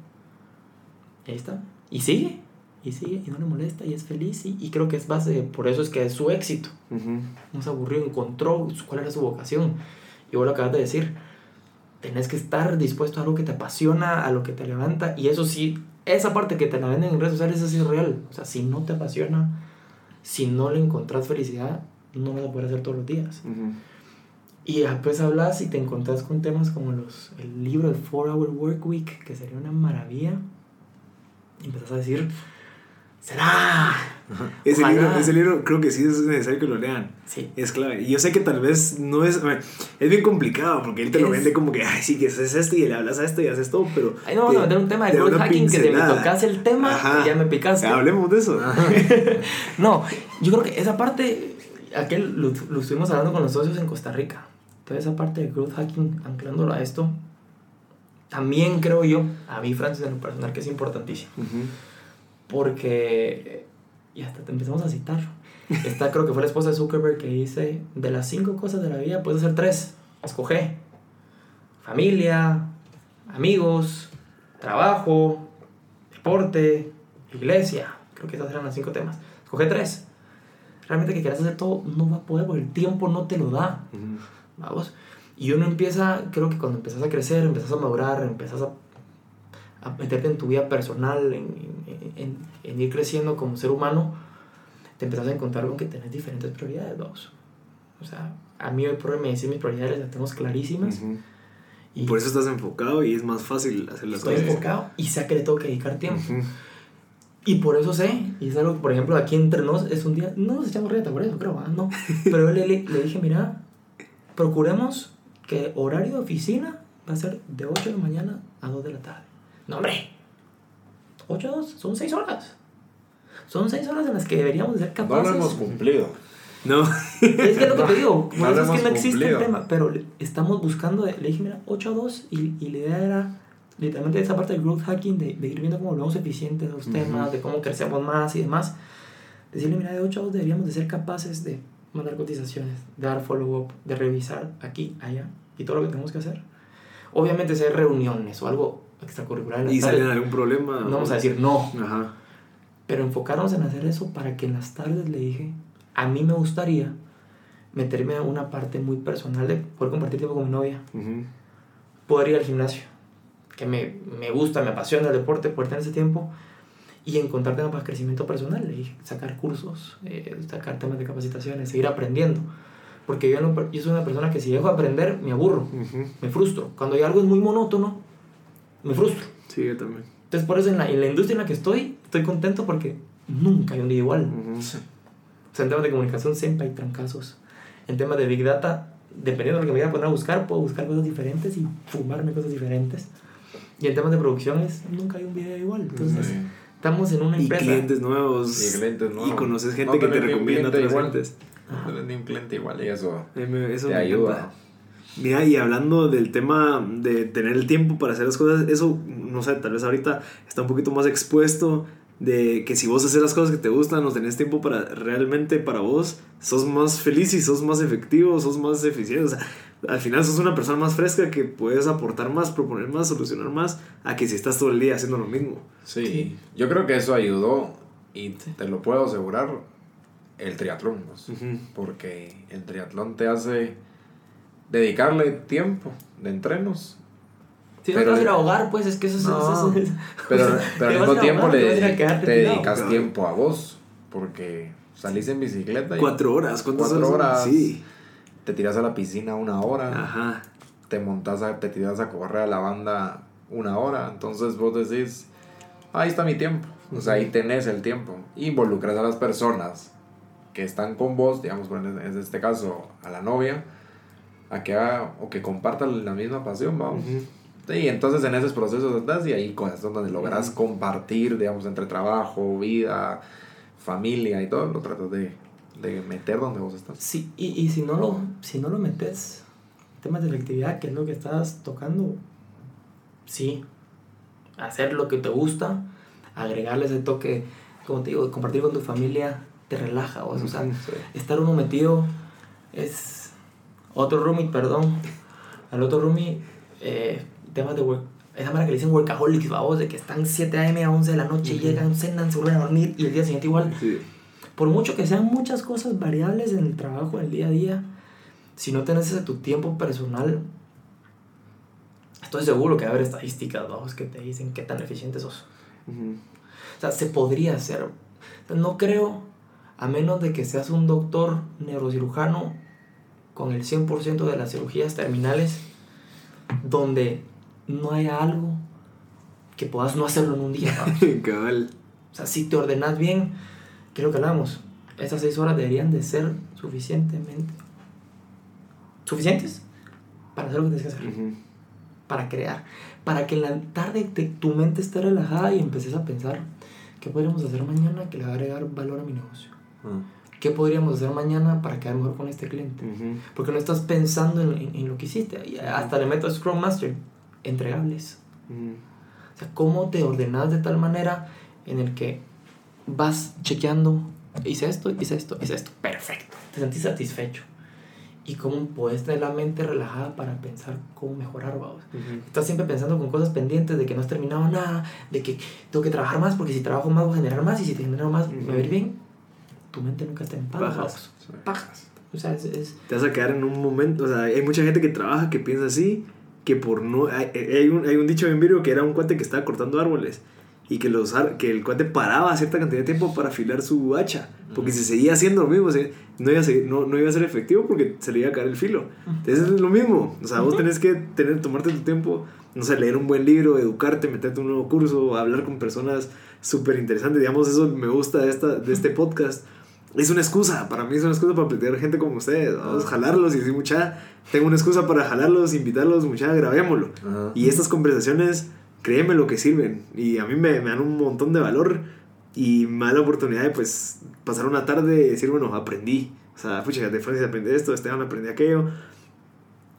Y ahí está. Y sigue, y sigue, y no le molesta, y es feliz. Y, y creo que es base, por eso es que es su éxito. Ujú. No se aburrió, encontró cuál era su vocación. Y vos lo acabas de decir. Tenés que estar dispuesto a algo que te apasiona, a lo que te levanta. Y eso sí, esa parte que te la venden en redes sociales, es real. O sea, si no te apasiona, si no le encontrás felicidad, no lo vas a poder hacer todos los días. Ujú. Y después hablas y te encontrás con temas como los, el libro de 4 Hour Work Week, que sería una maravilla. Y empezás a decir, ¿será? Ese, libro, ese libro creo que sí es necesario que lo lean. Sí. Es clave. Y yo sé que tal vez no es. a Es bien complicado porque él te lo vende como que, ay, sí, que haces esto y le hablas a esto y haces todo, pero. Ahí no vamos a te- meter un tema de growth hacking que te me pincelada. tocas el tema Ajá. y ya me picaste. Hablemos de eso. No, yo creo que esa parte, aquel lo, lo estuvimos hablando con los socios en Costa Rica. Toda esa parte de growth hacking, anclándolo a esto, también creo yo, a mí Francis en lo personal, que es importantísimo. Porque, y hasta te empezamos a citar, esta creo que fue la esposa de Zuckerberg que dice, de las cinco cosas de la vida puedes hacer tres, escoge. Familia, amigos, trabajo, deporte, iglesia. Creo que esos eran los cinco temas. Escoge tres. Realmente que quieras hacer todo no va a poder porque el tiempo no te lo da. Vamos. Y uno empieza, creo que cuando empiezas a crecer, empiezas a madurar, empiezas a, a meterte en tu vida personal, en, en, en, ir creciendo como ser humano, te empiezas a encontrar con que tenés diferentes prioridades, vamos. O sea, a mí hoy por hoy me dicen mis prioridades, las tenemos clarísimas. Y por eso estás enfocado y es más fácil hacer las estoy cosas. Estoy enfocado y sé que le tengo que dedicar tiempo. Y por eso sé, y es algo, por ejemplo, aquí entre nos, es un día, no nos echamos reta por eso, creo, ¿ah? no. Pero le, le, le dije, mira, procuremos que horario de oficina va a ser de 8 de la mañana a 2 de la tarde. No, hombre, 8 a 2 son 6 horas. Son 6 horas en las que deberíamos ser capaces. No lo hemos cumplido. No. Es que es lo que te digo, eso es que no existe el tema, pero estamos buscando, le dije, mira, 8 a 2 y, y la idea era literalmente esa parte del growth hacking, de, de ir viendo cómo volvemos eficientes los temas, de cómo crecemos más y demás. Decirle, mira, de 8 a 2 deberíamos de ser capaces de mandar cotizaciones, de dar follow-up, de revisar aquí, allá y todo lo que tenemos que hacer. Obviamente, si hay reuniones o algo extracurricular. y salen algún problema. No vamos a decir no. Ajá. Pero enfocarnos en hacer eso para que en las tardes le dije, a mí me gustaría meterme a una parte muy personal de poder compartir tiempo con mi novia. Poder ir al gimnasio, que me, me, gusta, me apasiona el deporte, poder tener ese tiempo y encontrar temas para crecimiento personal, y sacar cursos, eh, sacar temas de capacitaciones, seguir aprendiendo. Porque yo, no, yo soy una persona que si dejo de aprender, me aburro, me frustro. Cuando hay algo es muy monótono, me frustro. Sí, yo también. Entonces, por eso en la, en la industria en la que estoy, estoy contento porque nunca hay un día igual. O sea, en temas de comunicación siempre hay trancazos. En temas de Big Data, dependiendo de lo que me vaya a poner a buscar, puedo buscar cosas diferentes y fumarme cosas diferentes. Y en temas de producciones, nunca hay un video igual. Entonces, estamos en una empresa. Y clientes nuevos. Y clientes nuevos. Y conoces gente que te recomienda a otras gentes. No tenés un cliente igual y eso, eso te ayuda. Mira, y hablando del tema de tener el tiempo para hacer las cosas, eso, no sé, tal vez ahorita está un poquito más expuesto de que si vos haces las cosas que te gustan, no tenés tiempo para realmente para vos, sos más feliz y sos más efectivo, sos más eficiente. O sea, al final sos una persona más fresca que puedes aportar más, proponer más, solucionar más, a que si estás todo el día haciendo lo mismo. Sí, yo creo que eso ayudó y te lo puedo asegurar el triatlón, pues, porque el triatlón te hace dedicarle tiempo de entrenos. Si no te vas a ir a ahogar, pues es que eso, es, Pero, pero al mismo tiempo le, te dedicas tiempo a vos, porque salís en bicicleta. Cuatro horas, ¿cuántas cuatro horas? Sí. Te tiras a la piscina una hora. Ajá. Te montas, a, te tiras a correr a la banda una hora. Entonces vos decís, ahí está mi tiempo. O sea, ahí tenés el tiempo. Involucras a las personas que están con vos, digamos, en este caso, a la novia, a que haga o que compartan la misma pasión, vamos. Y entonces en esos procesos estás y ahí con donde logras compartir, digamos, entre trabajo, vida, familia y todo, lo tratas de, de meter donde vos estás. Sí, y, y si, no lo, si no lo metes, temas de efectividad, que es lo que estás tocando, sí, hacer lo que te gusta, agregarle ese toque, como te digo, compartir con tu familia, te relaja, o sea, estar uno metido es otro roomie, perdón, al otro roomie, eh, temas de work, esa manera que le dicen workaholics, vamos, de que están 7 a.m. a 11 de la noche, llegan, cenan, se vuelven a dormir y el día siguiente igual. Por mucho que sean muchas cosas variables en el trabajo, en el día a día, si no tenés ese tu tiempo personal, estoy seguro que va a haber estadísticas, vamos, que te dicen qué tan eficiente sos. O sea, se podría hacer. No creo a menos de que seas un doctor neurocirujano con el 100% de las cirugías terminales, donde no haya algo que puedas no hacerlo en un día. Cabal. O sea, si te ordenas bien, creo que hablamos, esas seis horas deberían de ser suficientemente suficientes para hacer lo que tienes que hacer, para crear, para que en la tarde tu mente esté relajada y empeces a pensar qué podríamos hacer mañana que le va a agregar valor a mi negocio ¿Qué podríamos hacer mañana para quedar mejor con este cliente? Porque no estás pensando en, en, lo que hiciste. Hasta le meto a Scrum Master. entregables. O sea, cómo te ordenas de tal manera en el que vas chequeando, hice esto, hice esto, hice esto, perfecto, te sentís satisfecho. Y cómo puedes tener la mente relajada para pensar cómo mejorar, vamos. Estás siempre pensando con cosas pendientes de que no has terminado nada, de que tengo que trabajar más porque si trabajo más voy a generar más y si te genero más me va a ir bien. Tu mente nunca está en paz. Pajas. Pajas. O sea, es, es, Te vas a quedar en un momento, o sea, hay mucha gente que trabaja que piensa así, que por no... Hay, hay un, hay un dicho en Virgo que era un cuate que estaba cortando árboles y que, los, que el cuate paraba cierta cantidad de tiempo para afilar su hacha, porque si seguía haciendo lo mismo, no, iba a ser, no, no iba a ser efectivo porque se le iba a caer el filo. Entonces es lo mismo, o sea, vos tenés que tener, tomarte tu tiempo, no sé, leer un buen libro, educarte, meterte un nuevo curso, hablar con personas súper interesantes, digamos, eso me gusta de, esta, de este podcast. Es una excusa, para mí es una excusa para platicar gente como ustedes, vamos a jalarlos y decir, mucha, tengo una excusa para jalarlos, invitarlos, mucha, grabémoslo. Ajá. Y estas conversaciones, créeme lo que sirven. Y a mí me, me dan un montón de valor y me da la oportunidad de pues pasar una tarde y decir, bueno, aprendí. O sea, pucha, de Francis aprendí esto, de Esteban aprendí aquello.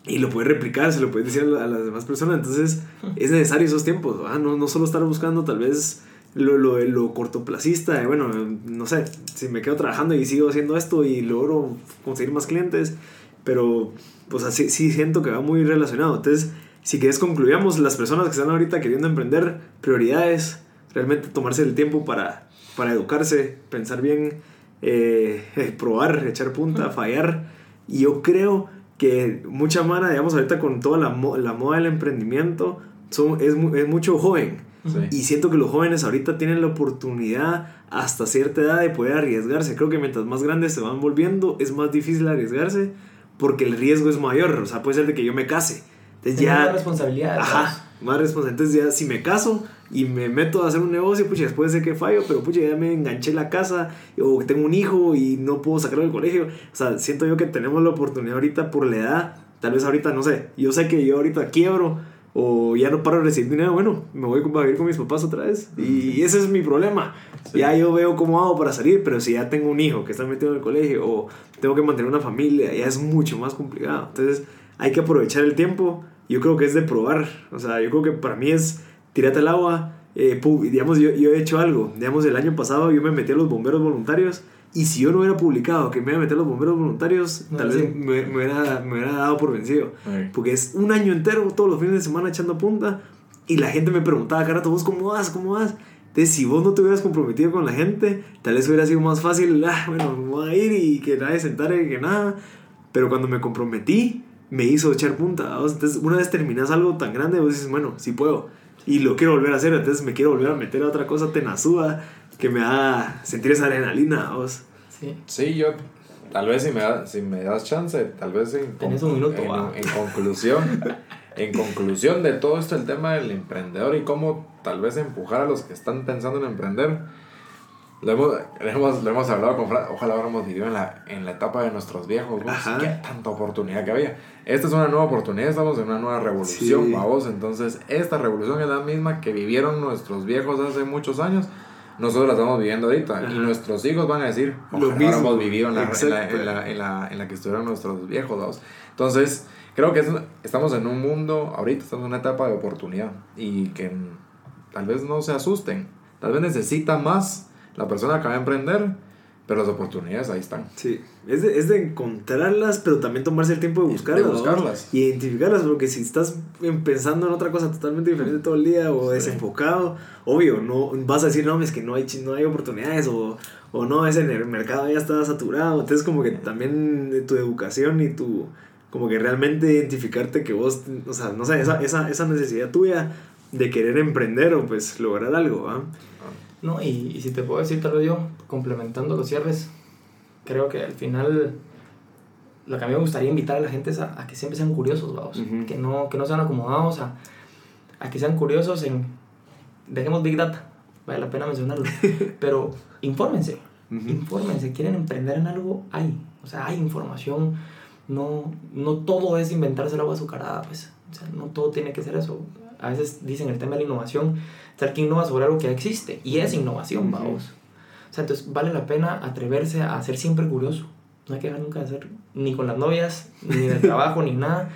Y lo puedes replicar, se lo puedes decir a la- a las demás personas. Entonces es necesario esos tiempos. No, no solo estar buscando tal vez lo, lo, lo cortoplacista, de, bueno, no sé, si me quedo trabajando y sigo haciendo esto y logro conseguir más clientes, pero pues así sí siento que va muy relacionado. Entonces, si quieres concluyamos, las personas que están ahorita queriendo emprender, prioridades, realmente tomarse el tiempo para, para educarse, pensar bien, eh, probar, echar punta, fallar. Y yo creo que mucha mano, digamos, ahorita con toda la, la moda del emprendimiento, son, es, es mucho joven. Sí. Y siento que los jóvenes ahorita tienen la oportunidad hasta cierta edad de poder arriesgarse. Creo que mientras más grandes se van volviendo, es más difícil arriesgarse porque el riesgo es mayor. O sea, puede ser de que yo me case. Entonces ya... una responsabilidad. Ajá, más responsable. Entonces ya si me caso y me meto a hacer un negocio, pucha, después de que fallo, pero pucha, ya me enganché la casa o tengo un hijo y no puedo sacarlo del colegio. O sea, siento yo que tenemos la oportunidad ahorita por la edad, tal vez ahorita, no sé, yo sé que yo ahorita quiebro o ya no paro de recibir dinero, bueno, me voy a vivir con mis papás otra vez. Y ese es mi problema. Ya yo veo cómo hago para salir, pero si ya tengo un hijo que está metido en el colegio o tengo que mantener una familia, ya es mucho más complicado. Entonces hay que aprovechar el tiempo. Yo creo que es de probar. O sea, yo creo que para mí es tirarte al agua. Eh, digamos, yo, yo he hecho algo. Digamos, el año pasado yo me metí a los bomberos voluntarios. Y si yo no hubiera publicado que me iba a meter los bomberos voluntarios, No, tal sí. vez me, me hubiera, me hubiera dado por vencido. Ok. Porque es un año entero, todos los fines de semana echando punta. Y la gente me preguntaba, cara, ¿vos cómo vas? ¿Cómo vas? Entonces, si vos no te hubieras comprometido con la gente, tal vez hubiera sido más fácil, ah, bueno, me voy a ir y que nadie se entere, que nada. Pero cuando me comprometí, me hizo echar punta. ¿vos? Entonces, una vez terminas algo tan grande, vos dices, bueno, sí puedo. Y lo quiero volver a hacer, entonces me quiero volver a meter a otra cosa tenazuda que me haga sentir esa adrenalina. ¿vos? Sí. Sí, yo tal vez si me, da- si me das chance, tal vez en, Tenés un minuto, en, en conclusión, en conclusión de todo esto, el tema del emprendedor y cómo tal vez empujar a los que están pensando en emprender. Lo hemos, lo hemos, lo hemos hablado con Fran, ojalá hubiéramos vivido en la, en la etapa de nuestros viejos, qué tanta oportunidad que había. Esta es una nueva oportunidad, estamos en una nueva revolución, Sí. vamos, entonces esta revolución es la misma que vivieron nuestros viejos hace muchos años, nosotros la estamos viviendo ahorita y Ajá. nuestros hijos van a decir, Lo mismo. vivido en la, en, la, en, la, en, la, en la que estuvieron nuestros viejos, vamos. Entonces, creo que es- estamos en un mundo, ahorita estamos en una etapa de oportunidad y que tal vez no se asusten, tal vez necesita más la persona que va a emprender, pero las oportunidades ahí están. Sí, es de, es de encontrarlas, pero también tomarse el tiempo de De buscarlas. ¿no? buscarlas. Y identificarlas, porque si estás pensando en otra cosa totalmente diferente todo el día o Sí. desenfocado, obvio, no vas a decir, no, es que no hay, no hay oportunidades o, o no, ese en el mercado ya está saturado. Entonces, como que también tu educación y tu, como que realmente identificarte que vos, o sea, no sé, esa, esa, esa necesidad tuya de querer emprender o pues lograr algo, ¿ah? No, y, y si te puedo decir, tal vez yo, complementando los cierres, creo que al final lo que a mí me gustaría invitar a la gente es a, a que siempre sean curiosos, vamos. Que, no, que no sean acomodados, a, a que sean curiosos en... Dejemos Big Data, vale la pena mencionarlo, pero infórmense, infórmense, quieren emprender en algo, hay, o sea, hay información, no, no todo es inventarse el agua azucarada, pues, o sea, no todo tiene que ser eso. A veces dicen el tema de la innovación, ser que innova sobre algo que ya existe, y es innovación, vamos. O sea, entonces vale la pena atreverse a ser siempre curioso. No hay que dejar nunca de ser, ni con las novias, ni en el trabajo, ni nada.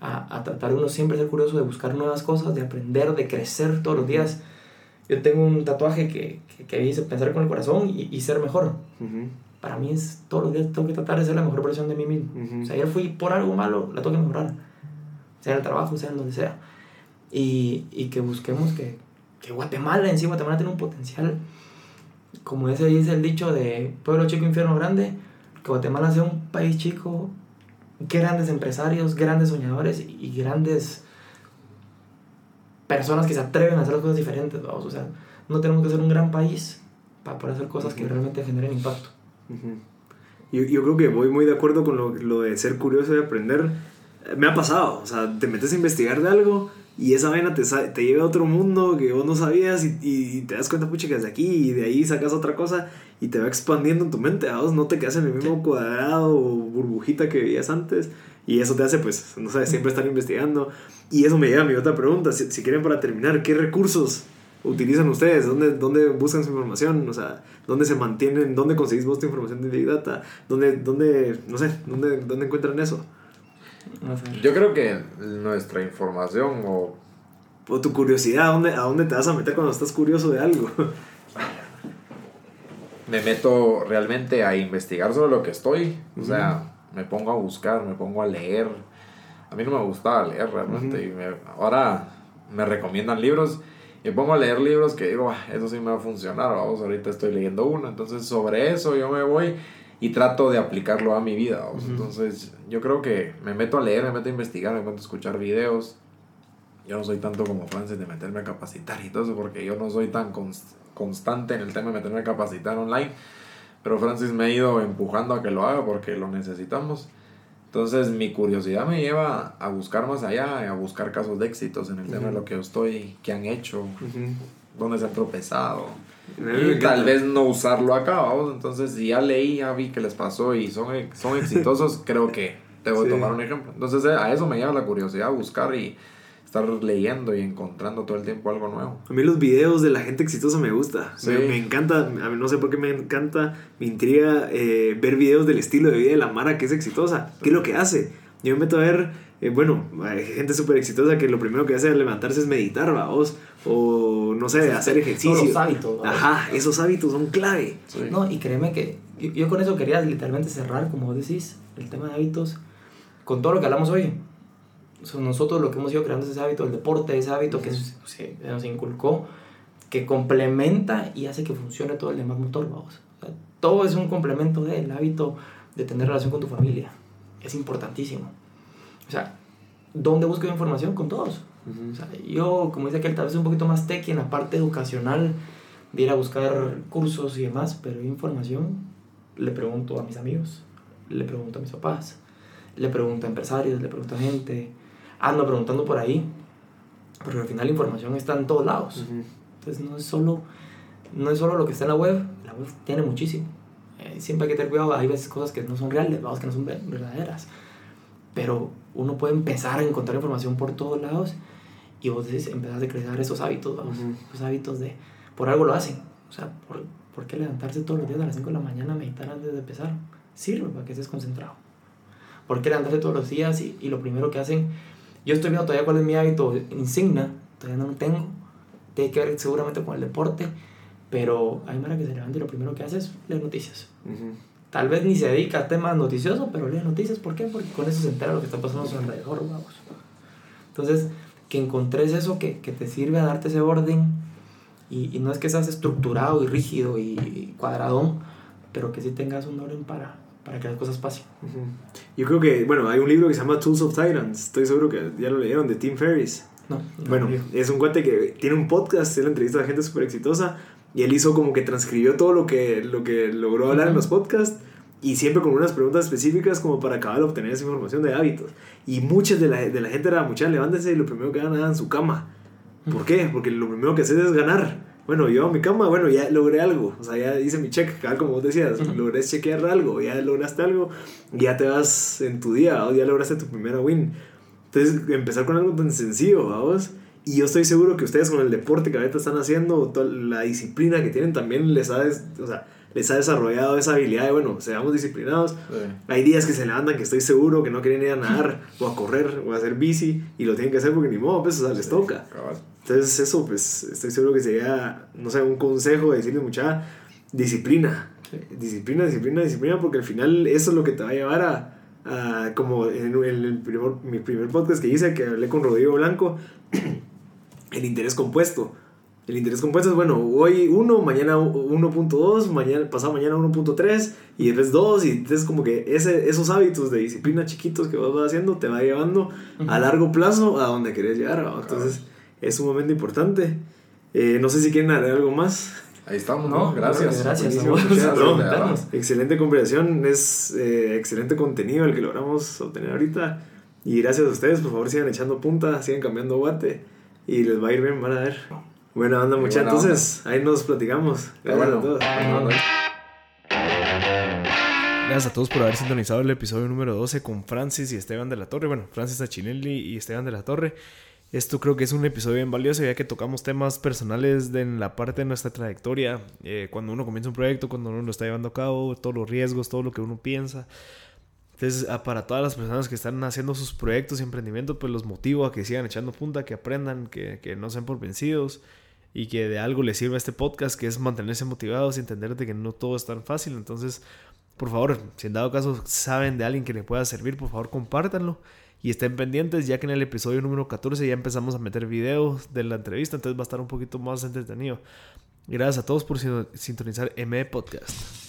a, a tratar uno siempre ser curioso, de buscar nuevas cosas, de aprender, de crecer todos los días. Yo tengo un tatuaje que, que, que dice pensar con el corazón y, y ser mejor. Para mí es todos los días tengo que tratar de ser la mejor versión de mí mismo. O sea, ayer fui por algo malo, la tengo que mejorar. Sea en el trabajo, sea en donde sea. Y, y que busquemos que, que Guatemala en sí, Guatemala tiene un potencial, como ese dice el dicho de pueblo chico, infierno grande, que Guatemala sea un país chico, grandes empresarios, grandes soñadores y grandes personas que se atreven a hacer las cosas diferentes, vamos, o sea, no tenemos que ser un gran país para poder hacer cosas que realmente generen impacto. yo, yo, creo que voy muy de acuerdo con lo, lo de ser curioso y aprender. Me ha pasado, o sea, te metes a investigar de algo y esa vaina te, te lleva a otro mundo que vos no sabías y, y te das cuenta, pucha, que es de aquí y de ahí sacas otra cosa y te va expandiendo en tu mente. A vos no te quedas en el mismo cuadrado o burbujita que veías antes y eso te hace, pues, no sabes, siempre estar investigando. Y eso me lleva a mi otra pregunta. Si, si quieren, para terminar, ¿qué recursos utilizan ustedes? ¿Dónde, ¿Dónde buscan su información? O sea, ¿dónde se mantienen? ¿Dónde conseguís vos tu información de Big Data? ¿Dónde, dónde no sé, dónde, dónde encuentran eso? Yo creo que nuestra información o... O tu curiosidad, ¿a dónde, ¿a dónde te vas a meter cuando estás curioso de algo? me meto realmente a investigar sobre lo que estoy. O sea, me pongo a buscar, me pongo a leer. A mí no me gustaba leer realmente. Y me, ahora me recomiendan libros. Y me pongo a leer libros que digo, ah, eso sí me va a funcionar. Vamos, ahorita estoy leyendo uno. Entonces, sobre eso yo me voy y trato de aplicarlo a mi vida. Entonces, yo creo que me meto a leer, me meto a investigar, me meto a escuchar videos. Yo no soy tanto como Francis de meterme a capacitar y todo eso, porque yo no soy tan constante en el tema de meterme a capacitar online. Pero Francis me ha ido empujando a que lo haga porque lo necesitamos. Entonces mi curiosidad me lleva a buscar más allá, a buscar casos de éxitos en el tema de lo que yo estoy, que han hecho, dónde se han tropezado. Y tal vez no usarlo acá, vamos. Entonces, si ya leí, ya vi que les pasó y son, son exitosos, creo que debo sí. tomar un ejemplo. Entonces, a eso me lleva la curiosidad, buscar y estar leyendo y encontrando todo el tiempo algo nuevo. A mí los videos de la gente exitosa me gusta. Sí. Me, me, encanta, a mí no sé por qué me encanta, me intriga eh, ver videos del estilo de vida de la Mara que es exitosa. ¿Qué es lo que hace? Yo me meto a ver, eh, bueno, hay gente súper exitosa que lo primero que hace al levantarse es meditar, vamos. O no sé, hacer ejercicio. Todos los hábitos. ¿vale? Ajá, esos hábitos son clave. Sí. No, y créeme que yo, yo, con eso quería literalmente cerrar, como vos decís, el tema de hábitos, con todo lo que hablamos hoy. O sea, nosotros lo que hemos ido creando es ese hábito, el deporte, ese hábito que se, nos inculcó, que complementa y hace que funcione todo el demás motor, vamos. O sea, todo es un complemento del hábito de tener relación con tu familia. Es importantísimo. O sea, ¿dónde busco información? Con todos. Uh -huh. o sea, yo, como dice aquel, tal vez un poquito más tech en la parte educacional, de ir a buscar cursos y demás, pero información le pregunto a mis amigos, le pregunto a mis papás, le pregunto a empresarios, le pregunto a gente, ando preguntando por ahí, porque al final la información está en todos lados. Uh -huh. Entonces no es solo no es solo lo que está en la web, la web tiene muchísimo. Eh, siempre hay que tener cuidado, hay veces cosas que no son reales, vamos, que no son verdaderas. Pero uno puede empezar a encontrar información por todos lados y vos decís, empezás a crear esos hábitos, vamos, uh -huh. esos hábitos de, por algo lo hacen. O sea, ¿por, ¿por qué levantarse todos los días a las 5 de la mañana a meditar antes de empezar? Sirve para que estés concentrado. ¿Por qué levantarse todos los días y, y lo primero que hacen yo estoy viendo todavía cuál es mi hábito insignia, todavía no lo tengo. Tiene que ver seguramente con el deporte, pero hay manera que se levanta y lo primero que hace es leer noticias. Uh -huh. Tal vez ni se dedica a temas noticiosos, pero lee noticias. ¿Por qué? Porque con eso se entera lo que está pasando a su alrededor, vamos. Entonces, que encontres eso que, que te sirve a darte ese orden y, y, no es que seas estructurado y rígido y cuadradón, pero que sí tengas un orden para, para que las cosas pasen. Uh -huh. Yo creo que, bueno, hay un libro que se llama Tools of Titans, estoy seguro que ya lo leyeron, de Tim Ferriss. No, no bueno, es un cuate que tiene un podcast, él entrevista a gente súper exitosa y él hizo como que transcribió todo lo que, lo que logró hablar uh -huh. en los podcasts y siempre con unas preguntas específicas como para acabar de obtener esa información de hábitos. Y muchas de la, de la gente era, mucha levántense y lo primero que hagan en su cama. ¿Por qué? Porque lo primero que haces es ganar bueno, yo a mi cama, bueno, ya logré algo, o sea, ya hice mi check, como vos decías, uh -huh. logré chequear algo, ya lograste algo, ya te vas en tu día, ¿o? ya lograste tu primera win. Entonces, empezar con algo tan sencillo, vamos. Y yo estoy seguro que ustedes con el deporte que ahorita están haciendo, toda la disciplina que tienen también les ha, o sea, les ha desarrollado esa habilidad de, bueno, seamos disciplinados. Hay días que se levantan que estoy seguro que no quieren ir a nadar o a correr o a hacer bici y lo tienen que hacer porque ni modo, pues, o sea, les toca. Entonces eso, pues, estoy seguro que sería, no sé, un consejo de decirle mucha disciplina. Disciplina, disciplina, disciplina, porque al final eso es lo que te va a llevar a, como en, el primer, mi primer podcast que hice, que hablé con Rodrigo Blanco, el interés compuesto. El interés compuesto es, bueno, hoy 1, mañana 1.2, mañana, pasado mañana 1.3 y después 2 y entonces como que ese, esos hábitos de disciplina chiquitos que vas haciendo te va llevando a largo plazo a donde querés llegar. Entonces es un momento importante. Eh, no sé si quieren agregar algo más. Ahí estamos, ¿no? Gracias. Gracias. excelente conversación, es eh, excelente contenido el que logramos obtener ahorita. Y gracias a ustedes, por favor sigan echando punta, sigan cambiando guate y les va a ir bien, van a ver. Buena onda, mucha. Entonces, ahí nos platicamos. Gracias a todos. Gracias a todos por haber sintonizado el episodio número 12 con Francis y Esteban de la Torre. Bueno, Francis Achinelli y Esteban de la Torre. Esto creo que es un episodio bien valioso ya que tocamos temas personales de en la parte de nuestra trayectoria. Eh, cuando uno comienza un proyecto, cuando uno lo está llevando a cabo, todos los riesgos, todo lo que uno piensa. Entonces, ah, para todas las personas que están haciendo sus proyectos y emprendimientos, pues los motivo a que sigan echando punta, que aprendan, que, que no sean por vencidos y que de algo les sirva este podcast, que es mantenerse motivados y entender de que no todo es tan fácil. Entonces, por favor, si en dado caso saben de alguien que le pueda servir, por favor, compártanlo y estén pendientes ya que en el episodio número 14 ya empezamos a meter videos de la entrevista, entonces va a estar un poquito más entretenido. Gracias a todos por sintonizar ME Podcast.